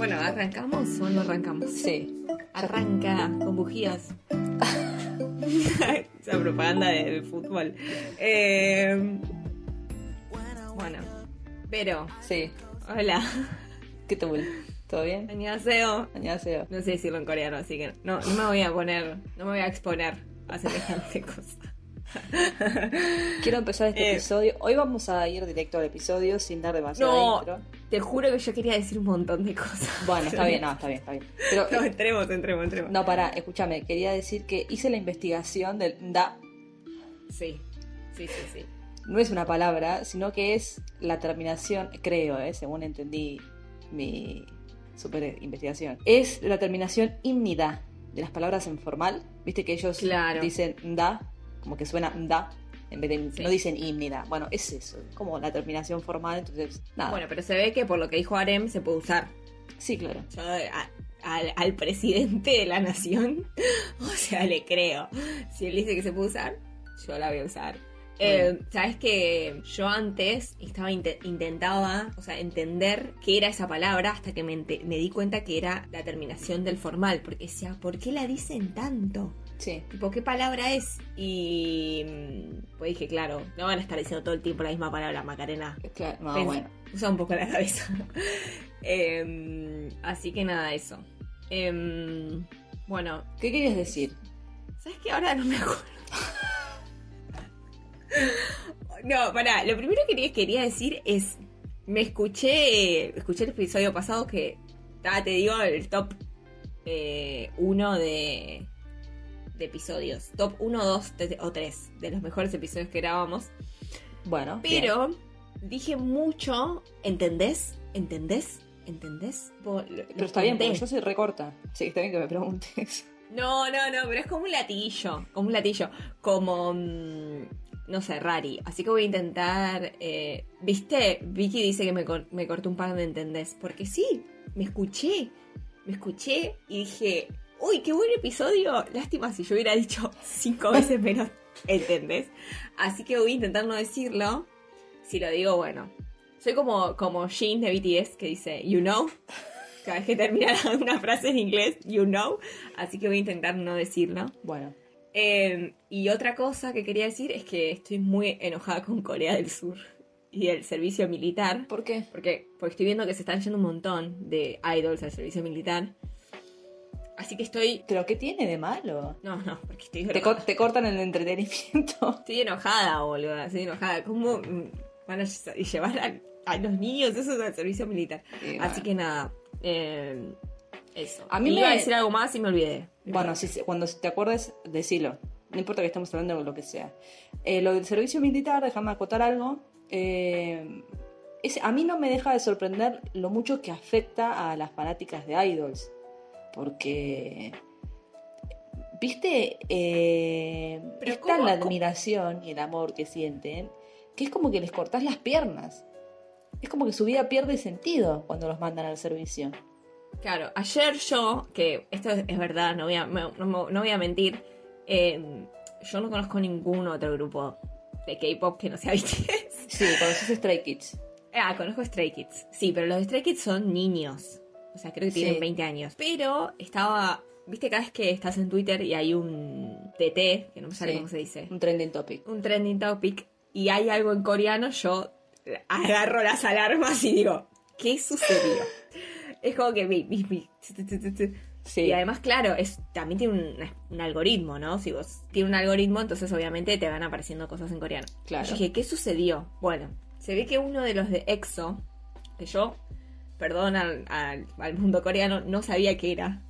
Bueno, ¿arrancamos o no arrancamos? Sí. Arranca con bujías. Esa propaganda del fútbol. Eh, bueno, pero, Sí. hola. ¿Qué tal? ¿Todo bien? Annyeonghaseyo. Annyeonghaseyo. No sé decirlo en coreano, así que no, no me voy a poner, no me voy a exponer a semejante cosa. Quiero empezar este Eh. episodio. Hoy vamos a ir directo al episodio sin dar demasiada No, intro. Te juro que yo quería decir un montón de cosas. Bueno, está bien, no, está bien, está bien. Pero, No, entremos, entremos, entremos. no, pará, escúchame. Quería decir que hice la investigación del da. Sí, sí, sí, sí. No es una palabra, sino que es la terminación, creo, eh, según entendí mi super investigación. Es la terminación himnida de las palabras en formal. Viste que ellos Claro. dicen da, como que suena da, en vez de Sí. no dicen himnida. Bueno, es eso, como la terminación formal, entonces, nada. Bueno, pero se ve que por lo que dijo Arem se puede usar. sí, claro. Yo a- al, al presidente de la nación, o sea, le creo. Si él dice que se puede usar, yo la voy a usar. Eh, Sabes que yo antes estaba inte- intentaba, o sea, entender qué era esa palabra hasta que me, me di cuenta que era la terminación del formal, porque decía, ¿por qué la dicen tanto? Sí. Tipo, ¿qué palabra es? Y mm, pues dije, claro, no van a estar diciendo todo el tiempo la misma palabra, Macarena. Claro, no, bueno. Usa un poco la cabeza. Em, así que nada, eso. Em, bueno, ¿Qué querías decir? ¿sabes qué? Ahora no me acuerdo. no, pará, lo primero que quería, decir es, me escuché, escuché el episodio pasado que, ah, te digo, el top 1 de, de episodios. Top 1, 2 o 3 de los mejores episodios que grabamos. Bueno, bien. Pero dije mucho, ¿entendés? ¿Entendés? ¿Entendés? Lo- Pero está bien, porque yo soy recorta. Así que está bien que me preguntes. No, no, no, pero es como un latillo, como un latillo, como, mm, no sé, rari. Así que voy a intentar, eh, viste, Vicky dice que me, cor- me cortó un par de entendés, porque sí, me escuché, me escuché y dije, uy, qué buen episodio, lástima si yo hubiera dicho cinco veces menos, ¿entendés? Así que voy a intentar no decirlo, si lo digo, bueno. Soy como, como Jean de BTS que dice, you know, cada vez que termina una frase en inglés, you know, así que voy a intentar no decirlo. Bueno, Eh, y otra cosa que quería decir es que estoy muy enojada con Corea del Sur y el servicio militar. ¿por qué? Porque, porque estoy viendo que se están yendo un montón de idols al servicio militar. Así que estoy... ¿Pero qué tiene de malo? No, no, porque estoy Te, cor- te cortan el entretenimiento. Estoy enojada, boludo. Estoy enojada. ¿Cómo van a lle- llevar a, a los niños esos al servicio militar? Y Así bueno. que nada. eh, eso. A mí me- iba a decir algo más y me olvidé. Bueno, si, cuando te acuerdes, decilo. No importa que estemos hablando de lo que sea. Eh, lo del servicio militar, déjame acotar algo. eh, es- a mí no me deja de sorprender lo mucho que afecta a las fanáticas de idols. Porque. ¿Viste? Eh, Pero está ¿cómo- la admiración y el amor que sienten, que es como que les cortás las piernas. Es como que su vida pierde sentido cuando los mandan al servicio. Claro, ayer yo, que esto es, es verdad, no voy a, no, voy a mentir, eh, yo no conozco ningún otro grupo de K-pop que no sea BTS. Sí, conoces Stray Kids. Ah, conozco Stray Kids. Sí, pero los Stray Kids son niños. O sea, creo que tienen Sí. 20 años. Pero estaba. ¿Viste cada vez que estás en Twitter y hay un TT, que no me sale Sí. cómo se dice? Un trending topic. Un trending topic y hay algo en coreano, yo agarro las alarmas y digo, ¿qué sucedió? es como que mi, mi- mi-. Sí. Y además, claro, es, también tiene un, un algoritmo, ¿no? Si vos tiene un algoritmo, entonces obviamente te van apareciendo cosas en coreano. Claro. Yo dije, ¿qué sucedió? Bueno, se ve que uno de los de EXO, que yo, perdón al, al- al mundo coreano, no sabía que era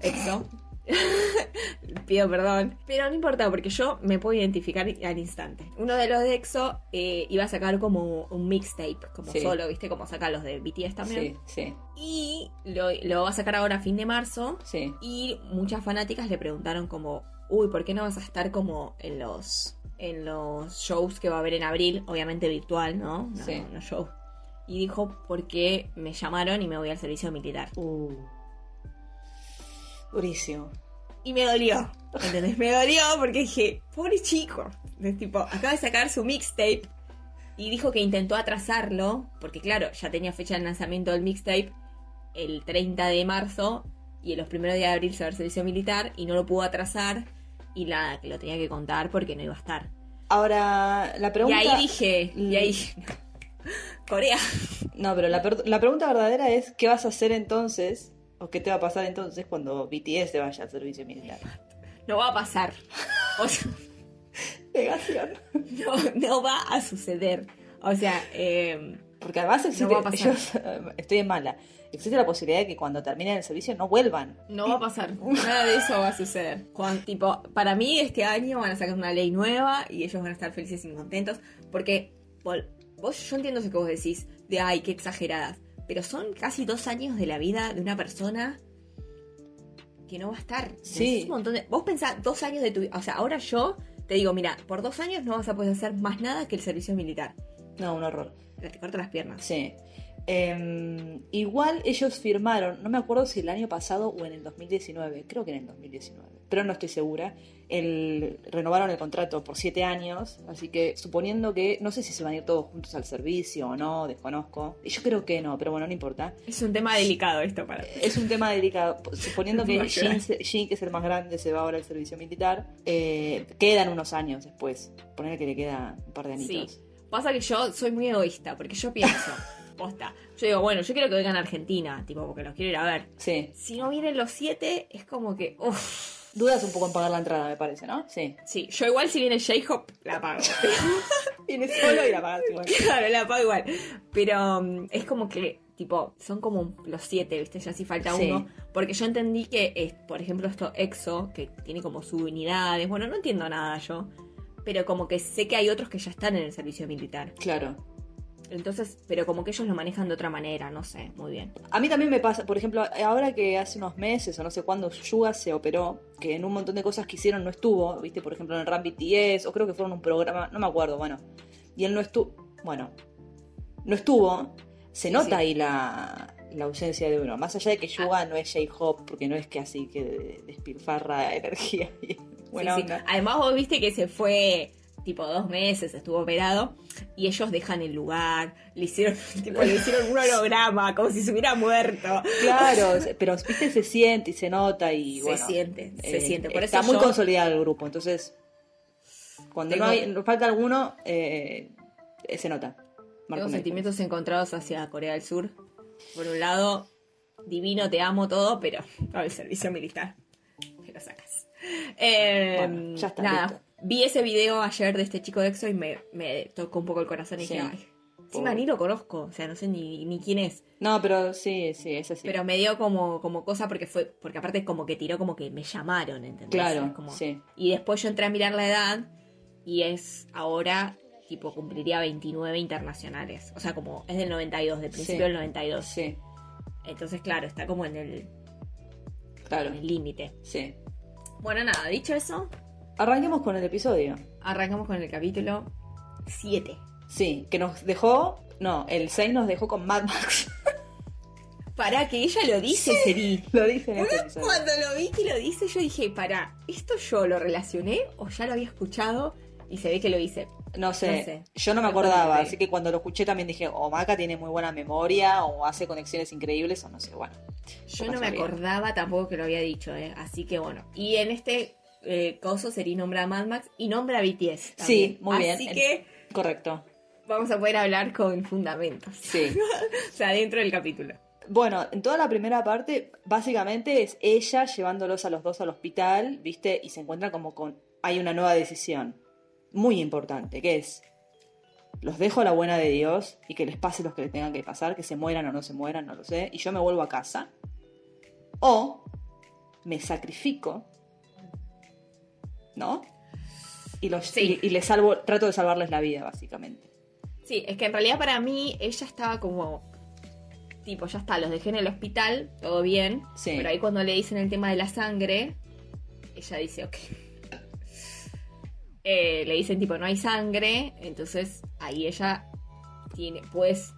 EXO. Pido perdón. Pero no importa, porque yo me puedo identificar al instante. Uno de los de EXO eh, iba a sacar como un mixtape, como Sí. solo, ¿viste? Como saca los de BTS también. Sí, sí, Y lo, lo va a sacar ahora a fin de marzo. sí. Y muchas fanáticas le preguntaron como, uy, ¿por qué no vas a estar como en los en los shows que va a haber en abril? Obviamente virtual, ¿no? No, Sí. no show. Y dijo, porque me llamaron y me voy al servicio militar. Uh. Durísimo. Y me dolió, ¿entendés? Me dolió porque dije, pobre chico. Es tipo, acaba de sacar su mixtape y dijo que intentó atrasarlo, porque claro, ya tenía fecha de lanzamiento del mixtape, el 30 de marzo y en los primeros días de abril se va al servicio militar y no lo pudo atrasar y la que lo tenía que contar porque no iba a estar. Ahora, la pregunta... Y ahí dije, y ahí Corea. No, pero la, pregunta verdadera es, ¿qué vas a hacer entonces? ¿O qué te va a pasar entonces cuando BTS se vaya al servicio militar? No va a pasar. O sea, Negación. no, no va a suceder. O sea, eh, Porque además existe, No va a pasar. yo estoy en mala, existe la posibilidad de que cuando terminen el servicio no vuelvan. no va a pasar. Nada de eso va a suceder. Cuando, tipo, para mí este año van a sacar una ley nueva y ellos van a estar felices y contentos. Porque vos, yo entiendo eso que vos decís de ay, qué exageradas. Pero son casi dos años de la vida de una persona que no va a estar. Sí. Un montón de- Vos pensás dos años de tu vida. O sea, ahora yo te digo, mira, por dos años no vas a poder hacer más nada que el servicio militar. No, un horror. Te corto las piernas. Sí. Em, igual ellos firmaron, no me acuerdo si el año pasado o en el 2019, creo que en el 2019, pero no estoy segura. El, renovaron el contrato por siete años, así que suponiendo que, no sé si se van a ir todos juntos al servicio o no, desconozco. Yo creo que no, pero bueno, no importa. Es un tema delicado esto para Es un tema delicado. Suponiendo que Jin, que es el más grande, se va ahora al servicio militar, eh, quedan unos años después. Poner que le queda un par de añitos. Sí. Pasa que yo soy muy egoísta, porque yo pienso, posta, yo digo, bueno, yo quiero que vengan a Argentina, tipo, porque los quiero ir a ver. Sí. Si no vienen los siete, es como que, uff. Dudas un poco en pagar la entrada, me parece, ¿no? Sí. Sí, yo igual si viene J-Hop, la pago. Viene solo y la pagas igual. claro, la pago igual. Pero mm, es como que, tipo, son como los siete, ¿viste? Ya si falta Sí. uno. Porque yo entendí que, es, por ejemplo, esto EXO, que tiene como subunidades, bueno, no entiendo nada yo. Pero como que sé que hay otros que ya están en el servicio militar. Claro. Entonces, pero como que ellos lo manejan de otra manera, no sé, muy bien. A mí también me pasa, por ejemplo, ahora que hace unos meses o no sé cuándo Yuga se operó, que en un montón de cosas que hicieron no estuvo, viste, por ejemplo en el Ram BTS, o creo que fueron un programa, no me acuerdo, bueno. Y él no estuvo, bueno, no estuvo, se nota sí. ahí la, la ausencia de uno. Más allá de que Ah. Yuga no es J-Hop, porque no es que así que despilfarra energía y buena Sí, sí. onda. Además, vos viste que se fue tipo dos meses, estuvo operado, y ellos dejan el lugar, le hicieron, tipo, le hicieron un holograma, como si se hubiera muerto. Claro, pero viste, se siente y se nota y Se siente, se eh, siente. Por está eso muy yo- consolidado el grupo, entonces cuando no hay, falta alguno, eh, eh, se nota. Marca Tengo sentimientos encontrados hacia Corea del Sur. Por un lado, divino, te amo todo, pero el servicio militar. Me lo sacas. Eh, Bueno, ya está, Nada. Vi ese video ayer de este chico de EXO y me, me tocó un poco el corazón y Sí. dije, ay, encima ni lo conozco, o sea, no sé ni, ni quién es. No, pero sí, sí, es así. Pero me dio como, como cosa porque fue, porque aparte como que tiró como que me llamaron, ¿entendés? claro, como- sí. Y después yo entré a mirar la edad y es ahora, tipo, cumpliría 29 internacionales. O sea, como es del 92, del principio Sí. del 92. Sí, Entonces, claro, está como en el claro, en el límite. sí. Bueno, nada, dicho eso, Arranquemos con el episodio. arrancamos con el capítulo 7. Sí, que nos dejó, no, el 6 nos dejó con Mad Max. Para que ella lo dice, Seri. lo dice en este. Cuando lo vi que lo dice, yo dije, para, ¿esto yo lo relacioné o ya lo había escuchado? Y se ve que lo hice. No sé, No sé. yo no me acordaba, así que cuando lo escuché también dije, o Maca tiene muy buena memoria, o hace conexiones increíbles, o no sé, bueno. Yo no me acordaba tampoco que lo había dicho, ¿eh? Así que bueno. Y en este eh, coso sería nombra a Mad Max y nombra a BTS. también. Sí, muy bien. Así que Correcto, vamos a poder hablar con fundamentos. sí. o sea, dentro del capítulo. Bueno, en toda la primera parte, básicamente es ella llevándolos a los dos al hospital, ¿viste? Y se encuentran como con. Hay una nueva decisión muy importante, que es. Los dejo a la buena de Dios y que les pase los que les tengan que pasar, que se mueran o no se mueran, no lo sé, y yo me vuelvo a casa. O me sacrifico, ¿no? Y, los, Sí. y, y les salvo, trato de salvarles la vida, básicamente. Sí, es que en realidad para mí ella estaba como. Tipo, ya está, los dejé en el hospital, todo bien. Sí. Pero ahí cuando le dicen el tema de la sangre, ella dice, ok. Eh, le dicen tipo, no hay sangre. Entonces ahí ella tiene, pues, es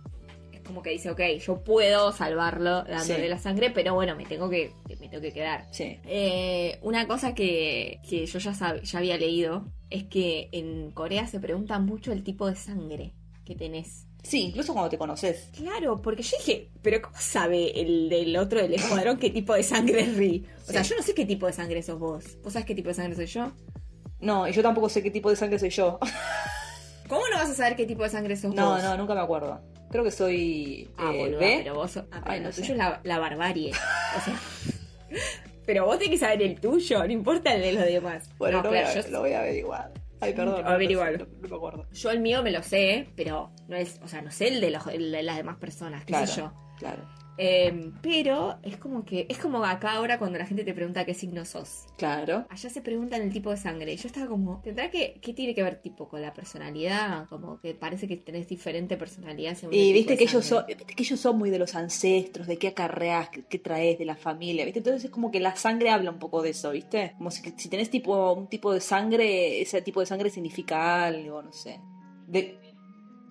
como que dice, ok, yo puedo salvarlo dándole Sí. la sangre, pero bueno, me tengo que, me tengo que quedar. Sí. Eh, una cosa que, que yo ya, sab- ya había leído es que en Corea se pregunta mucho el tipo de sangre que tenés. Sí, incluso cuando te conoces. Claro, porque yo dije, pero ¿cómo sabe el del otro del escuadrón qué tipo de sangre es Ri? O sea, yo no sé qué tipo de sangre sos vos. ¿Vos sabés qué tipo de sangre soy yo? No, y yo tampoco sé qué tipo de sangre soy yo. ¿Cómo no vas a saber qué tipo de sangre sos No, vos? no, nunca me acuerdo. Creo que soy Ah, eh, boluda, B. pero vos. Ah, pero Ay, lo no tuyo sé. es la, la barbarie. O sea... pero vos tenés que saber el tuyo, no importa el de los demás. Bueno, No, lo, claro, voy a, yo- lo voy a averiguar. Ay, perdón. no, Averigualo. No, sé, no- no me acuerdo. Yo el mío me lo sé, pero no es, o sea, no sé el de, los, el de las demás personas, qué Claro, sé yo. claro, Eh, pero es como que, es como acá ahora cuando la gente te pregunta qué signo sos. claro. Allá se preguntan el tipo de sangre. Y Yo estaba como, ¿tendrá que, qué tiene que ver tipo con la personalidad? Como que parece que tenés diferente personalidad según el Y tipo viste de que ellos son, viste que ellos son muy de los ancestros, de qué acarreás, qué, qué traes de la familia, ¿viste? Entonces es como que la sangre habla un poco de eso, ¿viste? Como si, si tenés tipo un tipo de sangre, ese tipo de sangre significa algo, no sé. De,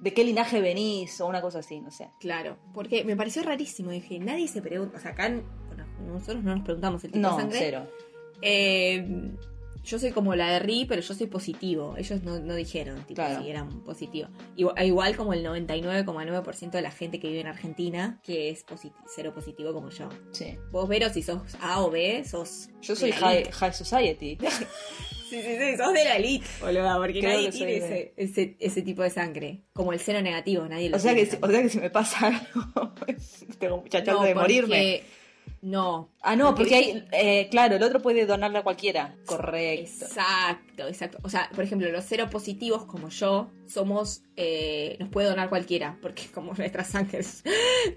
de qué linaje venís o una cosa así, no sé. Claro, porque me pareció rarísimo. Dije, nadie se pregunta. O sea, acá bueno, nosotros no nos preguntamos el tipo No, de sangre. cero. Eh, yo soy como la de Ri, pero yo soy positivo. Ellos no, no dijeron, tipo, Claro. si eran positivo. Igual, igual como el 99,9% de la gente que vive en Argentina, que es posit- cero positivo como yo. Sí. Vos, Vero, si sos A o B, sos. Yo soy high, high society. Sí, sí, sí, sos de la elite, boluda, porque Creo nadie tiene ese, ese, ese tipo de sangre. Como el cero negativo, nadie lo o, sea tiene que, si- o sea que si me pasa algo, tengo mucha chance No, de porque- morirme. No. Ah, no, porque hay, eh, claro, el otro puede donarle a cualquiera. Correcto. Exacto, exacto. O sea, por ejemplo, los cero positivos como yo somos, eh, nos puede donar cualquiera, porque como nuestra sangre es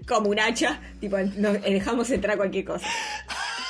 como un hacha, tipo, nos dejamos entrar cualquier cosa.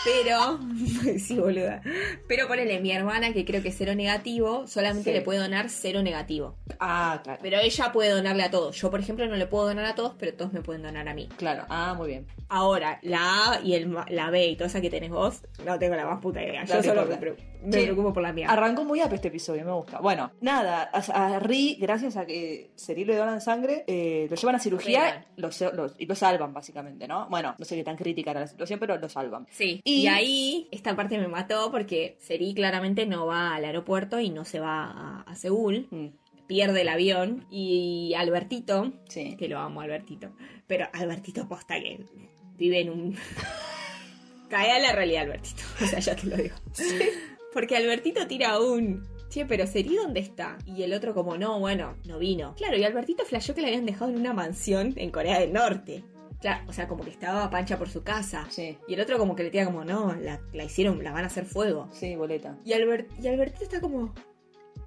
Pero, sí, boluda. Pero ponele, mi hermana, que creo que es cero negativo, solamente Sí. le puede donar cero negativo. Ah, claro. Pero ella puede donarle a todos. Yo, por ejemplo, no le puedo donar a todos, pero todos me pueden donar a mí. Claro, ah, muy bien. Ahora, la A y el, la B y toda esa que tenés vos, no tengo la más puta idea. Yo solo me, importa. Me Sí. preocupo por la mía. Arrancó muy up este episodio, me gusta. Bueno, nada, a, a Ri, gracias a que Cyril le donan sangre, eh, lo llevan a cirugía lo, lo- y lo salvan, básicamente, ¿no? Bueno, no sé qué tan crítica era la situación, pero lo salvan. Sí, Y- y... ahí esta parte me mató porque Seri claramente no va al aeropuerto y no se va a, a Seúl, Mm, pierde el avión y Albertito, sí. que lo amo Albertito, pero Albertito posta que vive en un... Cae a la realidad Albertito, o sea, ya te lo digo. Porque Albertito tira un... Che, pero Seri, ¿dónde está? Y el otro como, no, bueno, no vino. Claro, y Albertito flasheó que le habían dejado en una mansión en Corea del Norte. Claro, o sea, como que estaba pancha por su casa. Sí, Y el otro como que le tira como, no, la, la hicieron, la van a hacer fuego. sí, boleta. Y, Albert, y Albertito está como,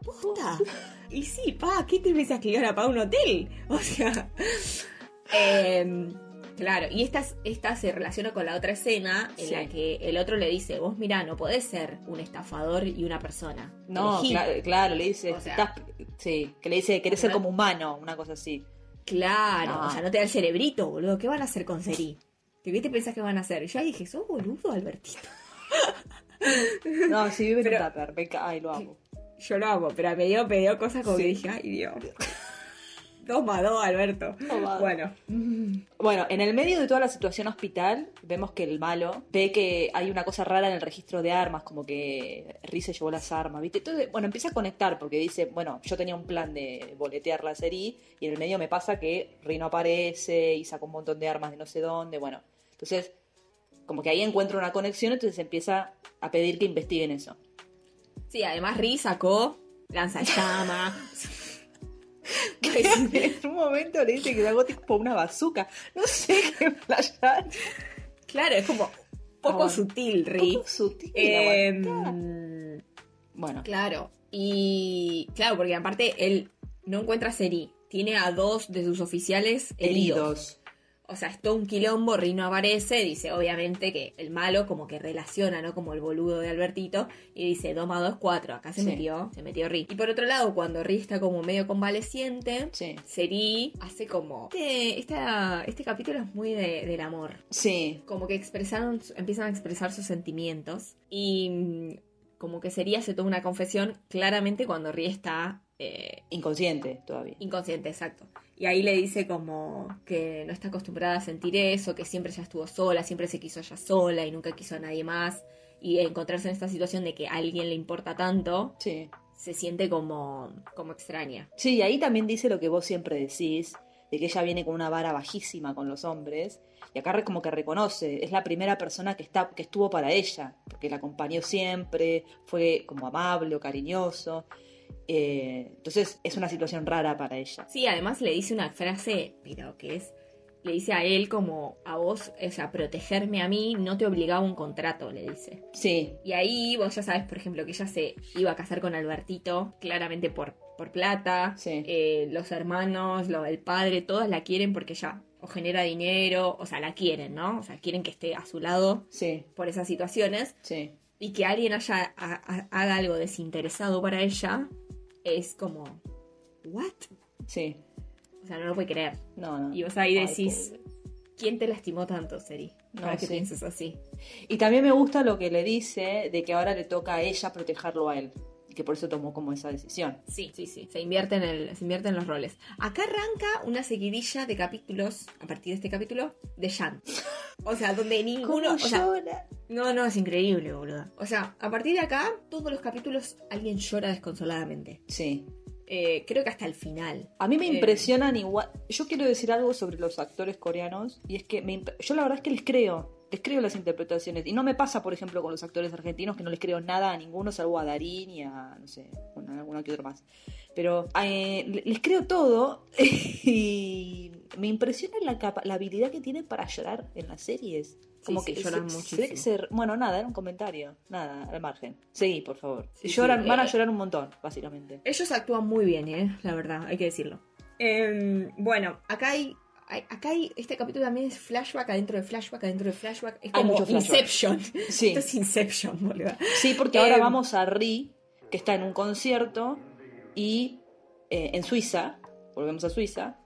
¿posta? y sí, pa, ¿qué te pensás que iban a pagar un hotel? O sea, em, claro, y esta, esta se relaciona con la otra escena en Sí. la que el otro le dice, vos mirá, no podés ser un estafador y una persona. No, Elegí". cla- claro, le dice, O sea- estás- sí, que le dice, querés ser como humano, una cosa así. Claro, No. o sea, no te da el cerebrito, boludo. ¿Qué van a hacer con Seri? ¿Qué te pensás que van a hacer? Y yo ahí dije, sos boludo, Albertito. No, sí, vive en un tupper, ay, lo amo. Yo lo amo, pero me dio, me dio cosas como Sí. que dije, ay Dios. Dos más dos, Alberto. Bueno. Bueno, en el medio de toda la situación hospital, vemos que el malo ve que hay una cosa rara en el registro de armas, como que Riz se llevó las armas, ¿viste? Entonces, bueno, empieza a conectar porque dice, bueno, yo tenía un plan de boletear la serie y en el medio me pasa que Ri no aparece y saca un montón de armas de no sé dónde, bueno. Entonces, como que ahí encuentra una conexión, entonces empieza a pedir que investiguen eso. Sí, además Riz sacó lanzallamas. en un momento le dice que sacó tipo una bazooka. No sé qué flashar. claro, es como poco Ah, sutil, Riz. Poco sutil, Em. Bueno, claro. Y claro, porque aparte él no encuentra a Seri. Tiene a dos de sus oficiales heridos. heridos. O sea, es todo un quilombo, Rino aparece, dice obviamente que el malo como que relaciona, ¿no? Como el boludo de Albertito, y dice 2 más 2, 4, acá se Sí. metió, se metió Ri. Y por otro lado, cuando Ri está como medio convaleciente, Sí. Seri hace como... Este, esta- este capítulo es muy de- del amor. Sí, Como que expresaron, empiezan a expresar sus sentimientos y mm, como que Seri hace toda una confesión claramente cuando Ri está... eh, inconsciente todavía. Inconsciente, exacto. Y ahí le dice como que no está acostumbrada a sentir eso, que siempre ya estuvo sola, siempre se quiso ella sola y nunca quiso a nadie más. Y encontrarse en esta situación de que a alguien le importa tanto, Sí. se siente como, como extraña. Sí, y ahí también dice lo que vos siempre decís, de que ella viene con una vara bajísima con los hombres. Y acá como que reconoce, es la primera persona que, está, que estuvo para ella, porque la acompañó siempre, fue como amable o cariñoso. Eh, entonces es una situación rara para ella. Sí, además le dice una frase, pero que es, le dice a él como a vos, o sea, protegerme a mí no te obligaba un contrato, le dice. Sí, Y ahí vos ya sabes, por ejemplo, que ella se iba a casar con Albertito, claramente por, por plata. Sí. Eh, los hermanos, lo, el padre, todas la quieren porque ella o genera dinero, o sea, la quieren, ¿no? O sea, quieren que esté a su lado sí, por esas situaciones. sí. Y que alguien haya, ha- ha- haga algo desinteresado para ella es como, ¿what? Sí. O sea, no lo puede creer. No, no. Y vos ahí decís. ¿quién te lastimó tanto, Seri? No, Para que sí. pienses así. Y también me gusta lo que le dice de que ahora le toca a ella protegerlo a él. Que por eso tomó como esa decisión. Sí, sí, sí. Se invierten, el, se invierten los roles. Acá arranca una seguidilla de capítulos, a partir de este capítulo, de Jan. O sea, donde ninguno. O sea, llora? no, no, es increíble, boludo. O sea, a partir de acá, todos los capítulos alguien llora desconsoladamente. Sí. Eh, creo que hasta el final. A mí me Eh. impresionan igual. Yo quiero decir algo sobre los actores coreanos. Y es que me yo la verdad es que les creo. Les creo las interpretaciones. Y no me pasa, por ejemplo, con los actores argentinos que no les creo nada a ninguno, salvo a Darín y a, no sé, bueno, a alguno que otro más. Pero eh, le- les creo todo. y me impresiona la, capa- la habilidad que tienen para llorar en las series. Como Sí, que sí, lloran se- muchísimo. se se- bueno, nada, era un comentario. Nada, al margen. Seguí, por favor. Sí, Lloran, van a eh. llorar un montón, básicamente. Ellos actúan muy bien, ¿eh? La verdad, hay que decirlo. Em, bueno, acá hay- Acá hay. Este capítulo también es flashback adentro de flashback adentro de flashback. Es Hay como mucho flashback. Inception. Sí. Esto es Inception, boludo. Sí, porque ahora Eh, vamos a Ri, que está en un concierto, y eh, en Suiza, volvemos a Suiza,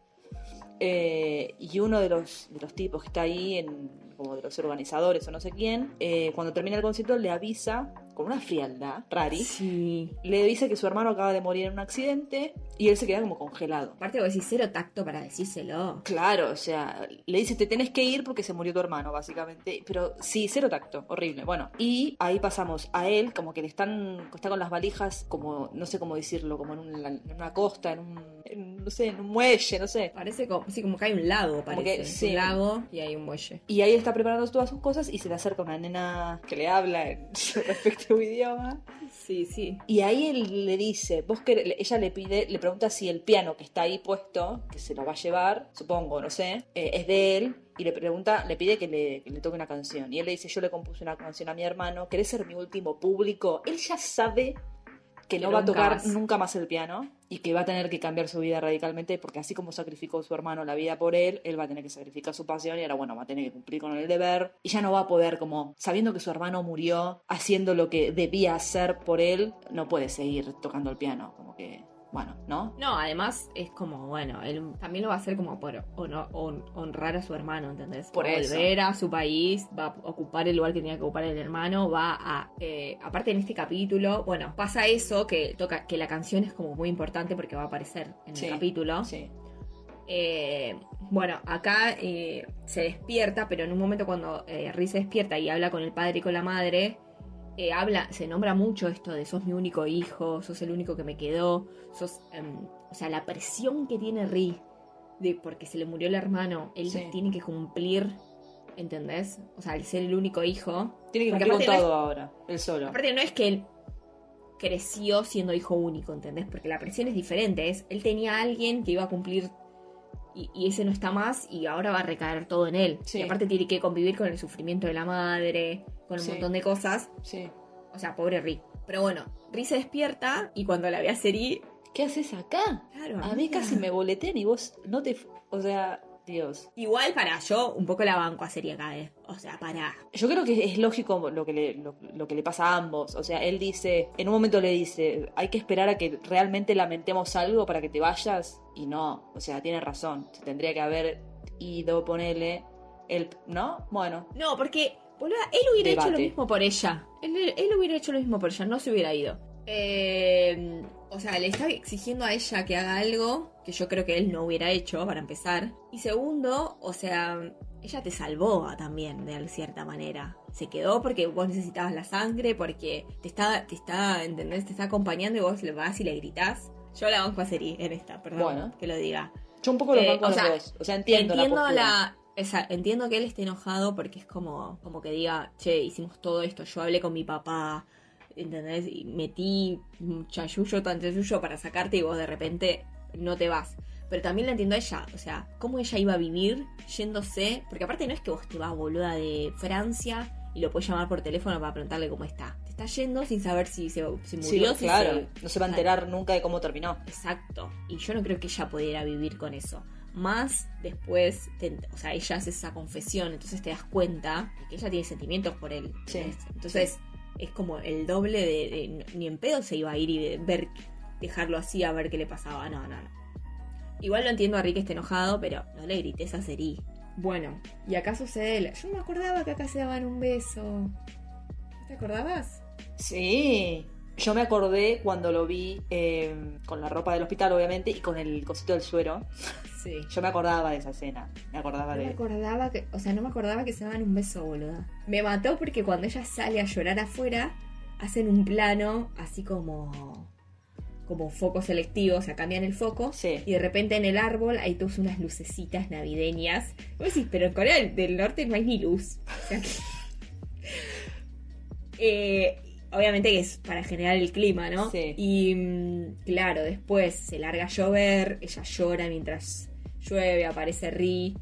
eh, y uno de los, de los tipos que está ahí, en, como de los organizadores o no sé quién, eh, cuando termina el concierto le avisa, con una frialdad, rari, Sí. le dice que su hermano acaba de morir en un accidente y él se queda como congelado. Aparte, vos decís cero tacto para decírselo. Claro, o sea, le dice te tenés que ir porque se murió tu hermano, básicamente. Pero sí, cero tacto, horrible. Bueno, y ahí pasamos a él, como que le están, está con las valijas, como, no sé cómo decirlo, como en, un- en una costa, en un, en, no sé, en un muelle, no sé. Parece como, sí, como que hay un lago, parece. que, sí. Un lago y hay un muelle. Y ahí está preparando todas sus cosas y se le acerca una nena que le habla en respectivo idioma. Sí, sí. Y ahí él le dice, vos querés- ella le pide, le pregunta si el piano que está ahí puesto, que se lo va a llevar, supongo, no sé, eh, es de él, y le pregunta, le pide que le, que le toque una canción. Y él le dice, yo le compuse una canción a mi hermano, ¿querés ser mi último público? Él ya sabe que no va a tocar más. nunca más el piano y que va a tener que cambiar su vida radicalmente porque así como sacrificó su hermano la vida por él, él va a tener que sacrificar su pasión y ahora bueno, va a tener que cumplir con el deber. Y ya no va a poder como sabiendo que su hermano murió haciendo lo que debía hacer por él, no puede seguir tocando el piano, como que bueno, ¿no? No, además es como, bueno, él también lo va a hacer como por honrar a su hermano, ¿entendés? Por eso. volver a su país, va a ocupar el lugar que tenía que ocupar el hermano, va a... eh, aparte en este capítulo, bueno, pasa eso, que toca que la canción es como muy importante porque va a aparecer en Sí, el capítulo. Sí. Eh, bueno, acá eh, se despierta, pero en un momento cuando eh, Riz se despierta y habla con el padre y con la madre, eh, habla, se nombra mucho esto de sos mi único hijo, sos el único que me quedó, sos, em, o sea, la presión que tiene Riz de porque se le murió el hermano, él Sí. tiene que cumplir, ¿entendés? O sea, al ser el único hijo, Tiene que cumplir con aparte no todo ahora, él solo. Aparte no es que él creció siendo hijo único, ¿entendés? Porque la presión es diferente. Es, él tenía a alguien que iba a cumplir y, y ese no está más y ahora va a recaer todo en él. Sí. Y aparte tiene que convivir con el sufrimiento de la madre, con un Sí. montón de cosas. Sí. O sea, pobre Rick. Pero bueno, Rick se despierta y cuando la ve a Seri... ¿Qué haces acá? Claro, A mí casi me boletean y vos no te... O sea, Dios. Igual para yo un poco la banco a Seri acá, ¿eh? O sea, para... Yo creo que es lógico lo que, le, lo, lo que le pasa a ambos. O sea, él dice, en un momento le dice, hay que esperar a que realmente lamentemos algo para que te vayas. Y no, o sea, tiene razón. Se tendría que haber ido, ponele, el, ¿no? Bueno, No, porque, boluda, él hubiera hecho lo mismo por ella. Él, él hubiera hecho lo mismo por ella, no se hubiera ido. Eh, o sea, le está exigiendo a ella que haga algo que yo creo que él no hubiera hecho, para empezar. Y segundo, o sea, ella te salvó también, de cierta manera. Se quedó porque vos necesitabas la sangre, porque te está, te está, ¿entendés? Te está acompañando y vos le vas y le gritás. Yo la banco a Seri en esta, perdón Bueno. que lo diga. Yo un poco lo Eh, banco a o los sea, dos. O sea, entiendo, la postura. la- esa- entiendo que él esté enojado porque es como, como que diga, che, hicimos todo esto, yo hablé con mi papá, ¿entendés? Y metí chayuyo tan chayuyo para sacarte y vos de repente no te vas. Pero también la entiendo a ella, o sea, cómo ella iba a vivir yéndose, porque aparte no es que vos te vas boluda de Francia y lo puedes llamar por teléfono para preguntarle cómo está. Te está yendo sin saber si, se, si Sí, murió, si claro. se- No se va a enterar nunca de cómo terminó. Exacto. Y yo no creo que ella pudiera vivir con eso. Más después, te- o sea, ella hace esa confesión, entonces te das cuenta de que ella tiene sentimientos por él. Entonces, es como el doble de, de- Ni en pedo se iba a ir y de ver, dejarlo así a ver qué le pasaba. No, no, no. Igual lo entiendo a Rick esté enojado, pero no le grites a Seri. Bueno, y acá sucede. el- Yo no me acordaba que acá se daban un beso. ¿Te acordabas? Sí. Yo me acordé cuando lo vi eh, con la ropa del hospital, obviamente, y con el cosito del suero. Sí. Yo me acordaba de esa escena. Me acordaba No me de. acordaba que, o sea, no me acordaba que se daban un beso, boluda. Me mató porque cuando ella sale a llorar afuera, hacen un plano así como como foco selectivo, o sea, cambian el foco Sí. y de repente en el árbol hay todas unas lucecitas navideñas. Vos decís, pero en Corea del- del Norte no hay ni luz. O sea que- Eh, obviamente que es para generar el clima, ¿no? Sí. Y mm, claro, después se larga a llover, ella llora mientras llueve, aparece Ri.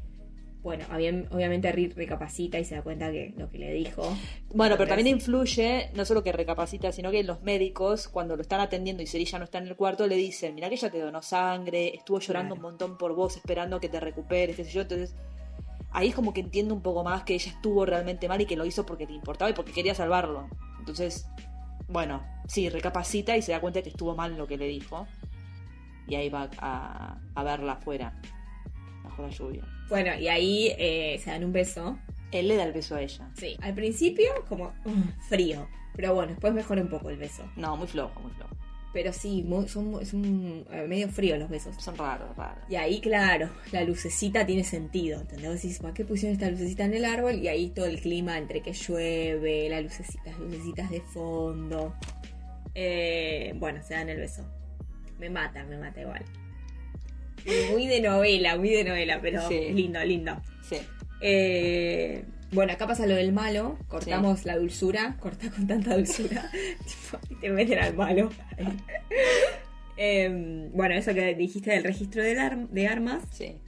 Bueno, obvia- obviamente Ri recapacita y se da cuenta que lo que le dijo. Bueno, pero también influye, no solo que recapacita, sino que los médicos, cuando lo están atendiendo y Cerilla no está en el cuarto, le dicen, mira que ella te donó sangre, estuvo llorando Claro. un montón por vos, esperando que te recuperes, qué sé yo. Entonces, ahí es como que entiendo un poco más que ella estuvo realmente mal y que lo hizo porque le importaba y porque quería salvarlo. Entonces, bueno, sí, recapacita y se da cuenta que estuvo mal lo que le dijo. Y ahí va a, a verla afuera, bajo la lluvia. Bueno, y ahí eh, se dan un beso. Él le da el beso a ella. Sí, al principio como uh, frío. Pero bueno, después mejora un poco el beso. No, muy flojo, muy flojo. Pero sí, muy- son, mu- son eh, medio fríos los besos. Son raros, raros. Y ahí, claro, la lucecita tiene sentido, ¿entendés? Vos decís, ¿para qué pusieron esta lucecita en el árbol? Y ahí todo el clima entre que llueve, la lucecita, las lucecitas de fondo. Eh, bueno, se dan el beso. Me mata, me mata igual. Muy de novela, muy de novela, pero Sí. lindo, lindo. Sí. Eh, bueno, acá pasa lo del malo, cortamos la dulzura, corta con tanta dulzura, tipo, y te meten al malo. Eh, bueno, eso que dijiste del registro ar- de armas. Sí.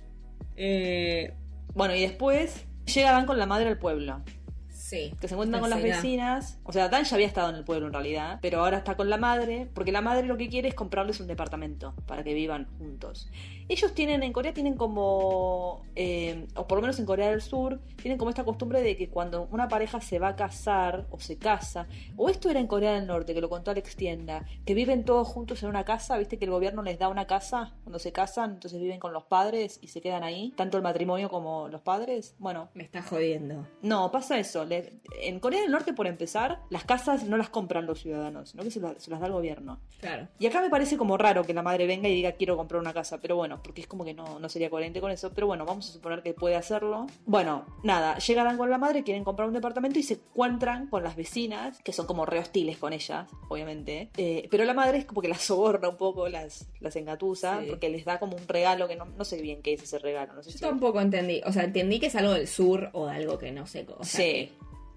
eh, Bueno, y después llega Dan con la madre al pueblo, sí. que se encuentran con las vecinas. O sea, Dan ya había estado en el pueblo en realidad, pero ahora está con la madre, porque la madre lo que quiere es comprarles un departamento para que vivan juntos. Ellos tienen, en Corea tienen como, eh, o por lo menos en Corea del Sur, tienen como esta costumbre de que cuando una pareja se va a casar o se casa, o esto era en Corea del Norte, que lo contó Alex Tienda, que viven todos juntos en una casa, viste que el gobierno les da una casa cuando se casan, entonces viven con los padres y se quedan ahí, tanto el matrimonio como los padres. Bueno, Me está jodiendo. no, pasa eso. Le- en Corea del Norte, por empezar, las casas no las compran los ciudadanos, sino que se, las- se las da el gobierno. Claro. Y acá me parece como raro que la madre venga y diga quiero comprar una casa, pero bueno, porque es como que no, no sería coherente con eso. Pero bueno, vamos a suponer que puede hacerlo. Bueno, nada, llegarán con la madre, quieren comprar un departamento y se encuentran con las vecinas, que son como re hostiles con ellas, obviamente. Eh, pero la madre es como que las soborna un poco, las, las engatusa, Sí. porque les da como un regalo que no, no sé bien qué es ese regalo. No sé Yo si- tampoco entendí. O sea, entendí que es algo del sur o de algo que no sé. O sea, Sí. que,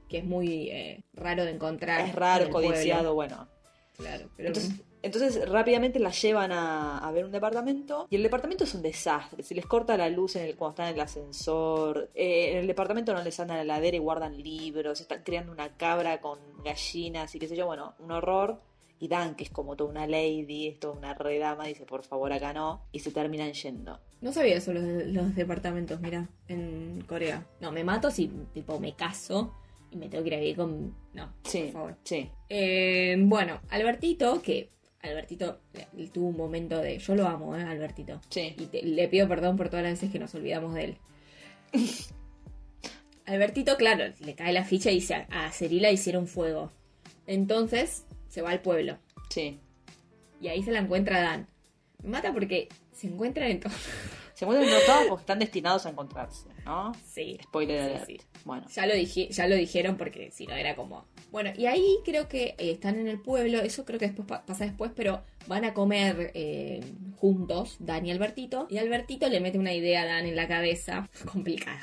que es muy eh, raro de encontrar. Es raro, pueblo. codiciado, bueno. Claro, pero. Entonces, entonces rápidamente la llevan a, a ver un departamento y el departamento es un desastre. Se les corta la luz en el, cuando están en el ascensor. eh, en el departamento no les andan a la heladera y guardan libros. Están creando una cabra con gallinas y qué sé yo. Bueno, un horror. Y Dan, que es como toda una lady, es toda una redama, dice por favor acá no. Y se terminan yendo. No sabía eso, los, los departamentos, mira, en Corea. No, me mato si, tipo, me caso y me tengo que ir a vivir con. No, Sí, por favor. sí. Eh, bueno, Albertito, que Albertito tuvo un momento de. Yo lo amo, ¿eh? Albertito. Sí. Y te- le pido perdón por todas las veces que nos olvidamos de él. Albertito, claro, le cae la ficha y dice: A Cerila hicieron fuego. Entonces se va al pueblo. Sí. Y ahí se la encuentra Dan. Me mata porque se encuentran en todo. Se encuentran enojados porque están destinados a encontrarse, ¿no? Sí. Spoiler Sí, sí. Bueno. Ya lo, dije, ya lo dijeron porque si no era como... Bueno, y ahí creo que eh, están en el pueblo, eso creo que después pa- pasa después, pero van a comer eh, juntos, Dan y Albertito, y Albertito le mete una idea a Dan en la cabeza, complicada.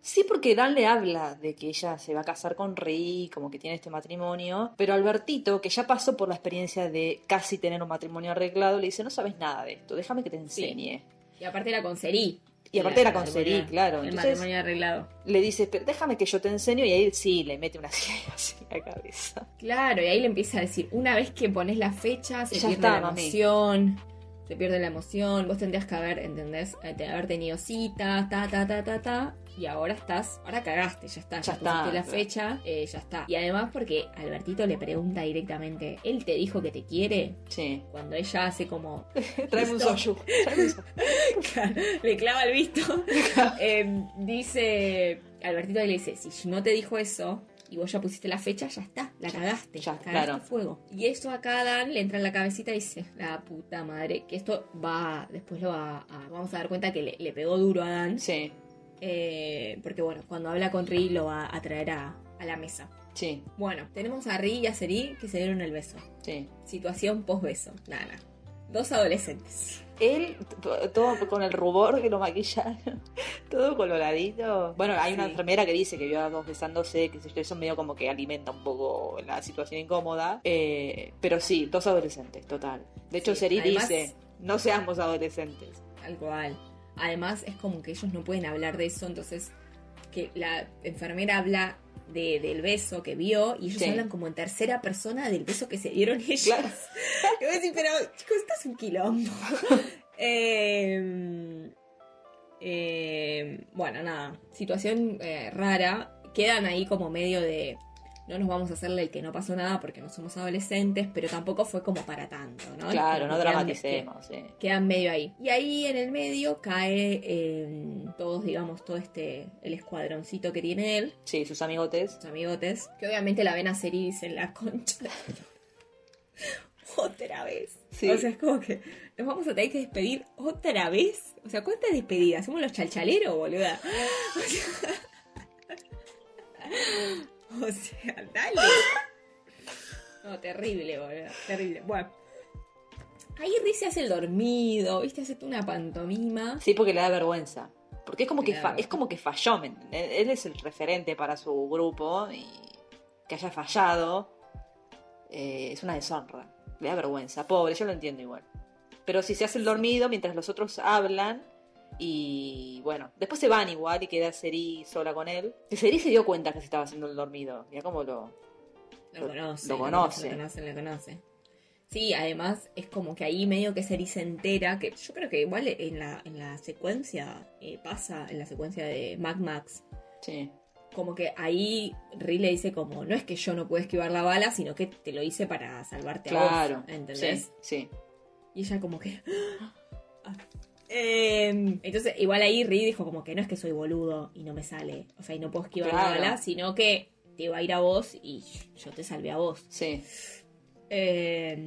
Sí, porque Dan le habla de que ella se va a casar con Rey, como que tiene este matrimonio, pero Albertito, que ya pasó por la experiencia de casi tener un matrimonio arreglado, le dice, no sabes nada de esto, déjame que te enseñe. Y aparte era con Seri. Y aparte era con Seri, claro. El Entonces matrimonio arreglado. le dice, "Pero déjame que yo te enseño, y ahí sí, le mete una silla así en la cabeza. Claro, y ahí le empieza a decir, una vez que pones la fecha, se Ya pierde está, la mami. emoción. Se pierde la emoción. Vos tendrías que haber, ¿entendés? Eh, haber tenido citas, ta, ta, ta, ta, ta. Y ahora estás, ahora cagaste, ya está. Ya Ya, está, pusiste la fecha, eh, ya está. Y además porque Albertito le pregunta directamente, ¿él te dijo que te quiere? Sí. Cuando ella hace como, Tráeme un soyu. Le clava el visto. Eh, dice, Albertito le dice, si no te dijo eso y vos ya pusiste la fecha, ya está, la cagaste, ya, cagaste claro. fuego. Y esto acá a Dan le entra en la cabecita y dice, la puta madre, que esto va, después lo va a, vamos a dar cuenta que le, le pegó duro a Dan, Sí, eh, porque bueno, cuando habla con Ri lo va a traer a, a la mesa. sí, Bueno, tenemos a Ri y a Seri que se dieron el beso. sí. Situación post-beso, nada, nada. Dos adolescentes. Él, todo con el rubor que lo maquillaron, todo coloradito. Bueno, hay una enfermera que dice que vio a dos besándose, que eso medio como que alimenta un poco la situación incómoda. Eh, pero sí, dos adolescentes, total. De hecho, Sí, Seri además- dice, no seamos adolescentes. Tal cual. Además, es como que ellos no pueden hablar de eso, entonces que la enfermera habla de, del beso que vio y ellos Sí. hablan como en tercera persona del beso que se dieron ellos. Claro. Y vos decís, pero chicos, esto es un quilombo. Eh, eh, bueno, nada, situación eh, rara. Quedan ahí como medio de... No nos vamos a hacerle el que no pasó nada porque no somos adolescentes, pero tampoco fue como para tanto, ¿no? Claro, no quedan- dramaticemos. quedan medio ahí. Y ahí en el medio cae eh, todos, digamos, todo este, el escuadroncito que tiene él, Sí, sus amigotes. sus amigotes, que obviamente la ven a y dicen la concha. de tu-". Otra vez. Sí. O sea, es como que nos vamos a tener que despedir otra vez. O sea, ¿cuántas despedidas? ¿Somos los chalchaleros, boluda? O sea, o sea, dale. No, terrible, boludo. Terrible. Bueno. Ahí Riz se hace el dormido, ¿viste? Hace toda una pantomima. Sí, porque le da vergüenza. Porque es como que, fa- es como que falló, ¿me entendés? Él es el referente para su grupo y que haya fallado eh, es una deshonra. Le da vergüenza. Pobre, yo lo entiendo igual. Pero si se hace el dormido mientras los otros hablan y bueno, después se van igual y queda Seri sola con él. Y Seri se dio cuenta que se estaba haciendo el dormido. Ya como lo... Lo Lo- conoce. lo conoce. Lo conoce, lo conoce. Sí, además es como que ahí medio que Seri se entera, que yo creo que igual en la, en la secuencia eh, pasa, en la secuencia de Mad Max, Sí, como que ahí Ri le dice como, no es que yo no puedo esquivar la bala, sino que te lo hice para salvarte a claro. vos, ¿entendés? Sí, sí. Y ella como que... ah. Em, entonces, igual ahí Ri dijo como que no es que soy boludo y no me sale, o sea, y no puedo esquivar Claro. la bala, sino que te iba a ir a vos y yo te salvé a vos. Sí. Eh,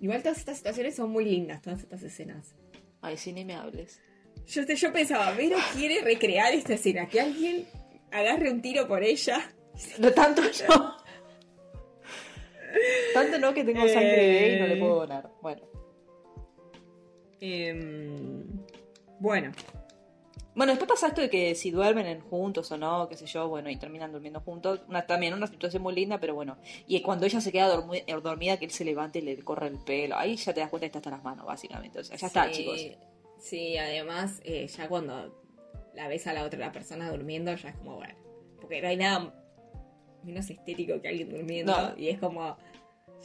igual todas estas situaciones son muy lindas, todas estas escenas. Ay, sí, ni me hables. Yo, yo pensaba, Vero quiere recrear esta escena, que alguien agarre un tiro por ella. No tanto no. Tanto no que tengo sangre de y no le puedo donar. Bueno. Em, bueno, Bueno, después pasa esto de que si duermen en juntos o no, qué sé yo, bueno, y terminan durmiendo juntos. Una, también una situación muy linda, pero bueno. Y cuando ella se queda dormi- eh, dormida, que él se levante y le corre el pelo. Ahí ya te das cuenta que está hasta las manos, básicamente. O sea, ya está, sí, chicos. Sí, además, eh, ya cuando la ves a la otra la persona durmiendo, ya es como, bueno, porque no hay nada menos estético que alguien durmiendo. No. Y es como,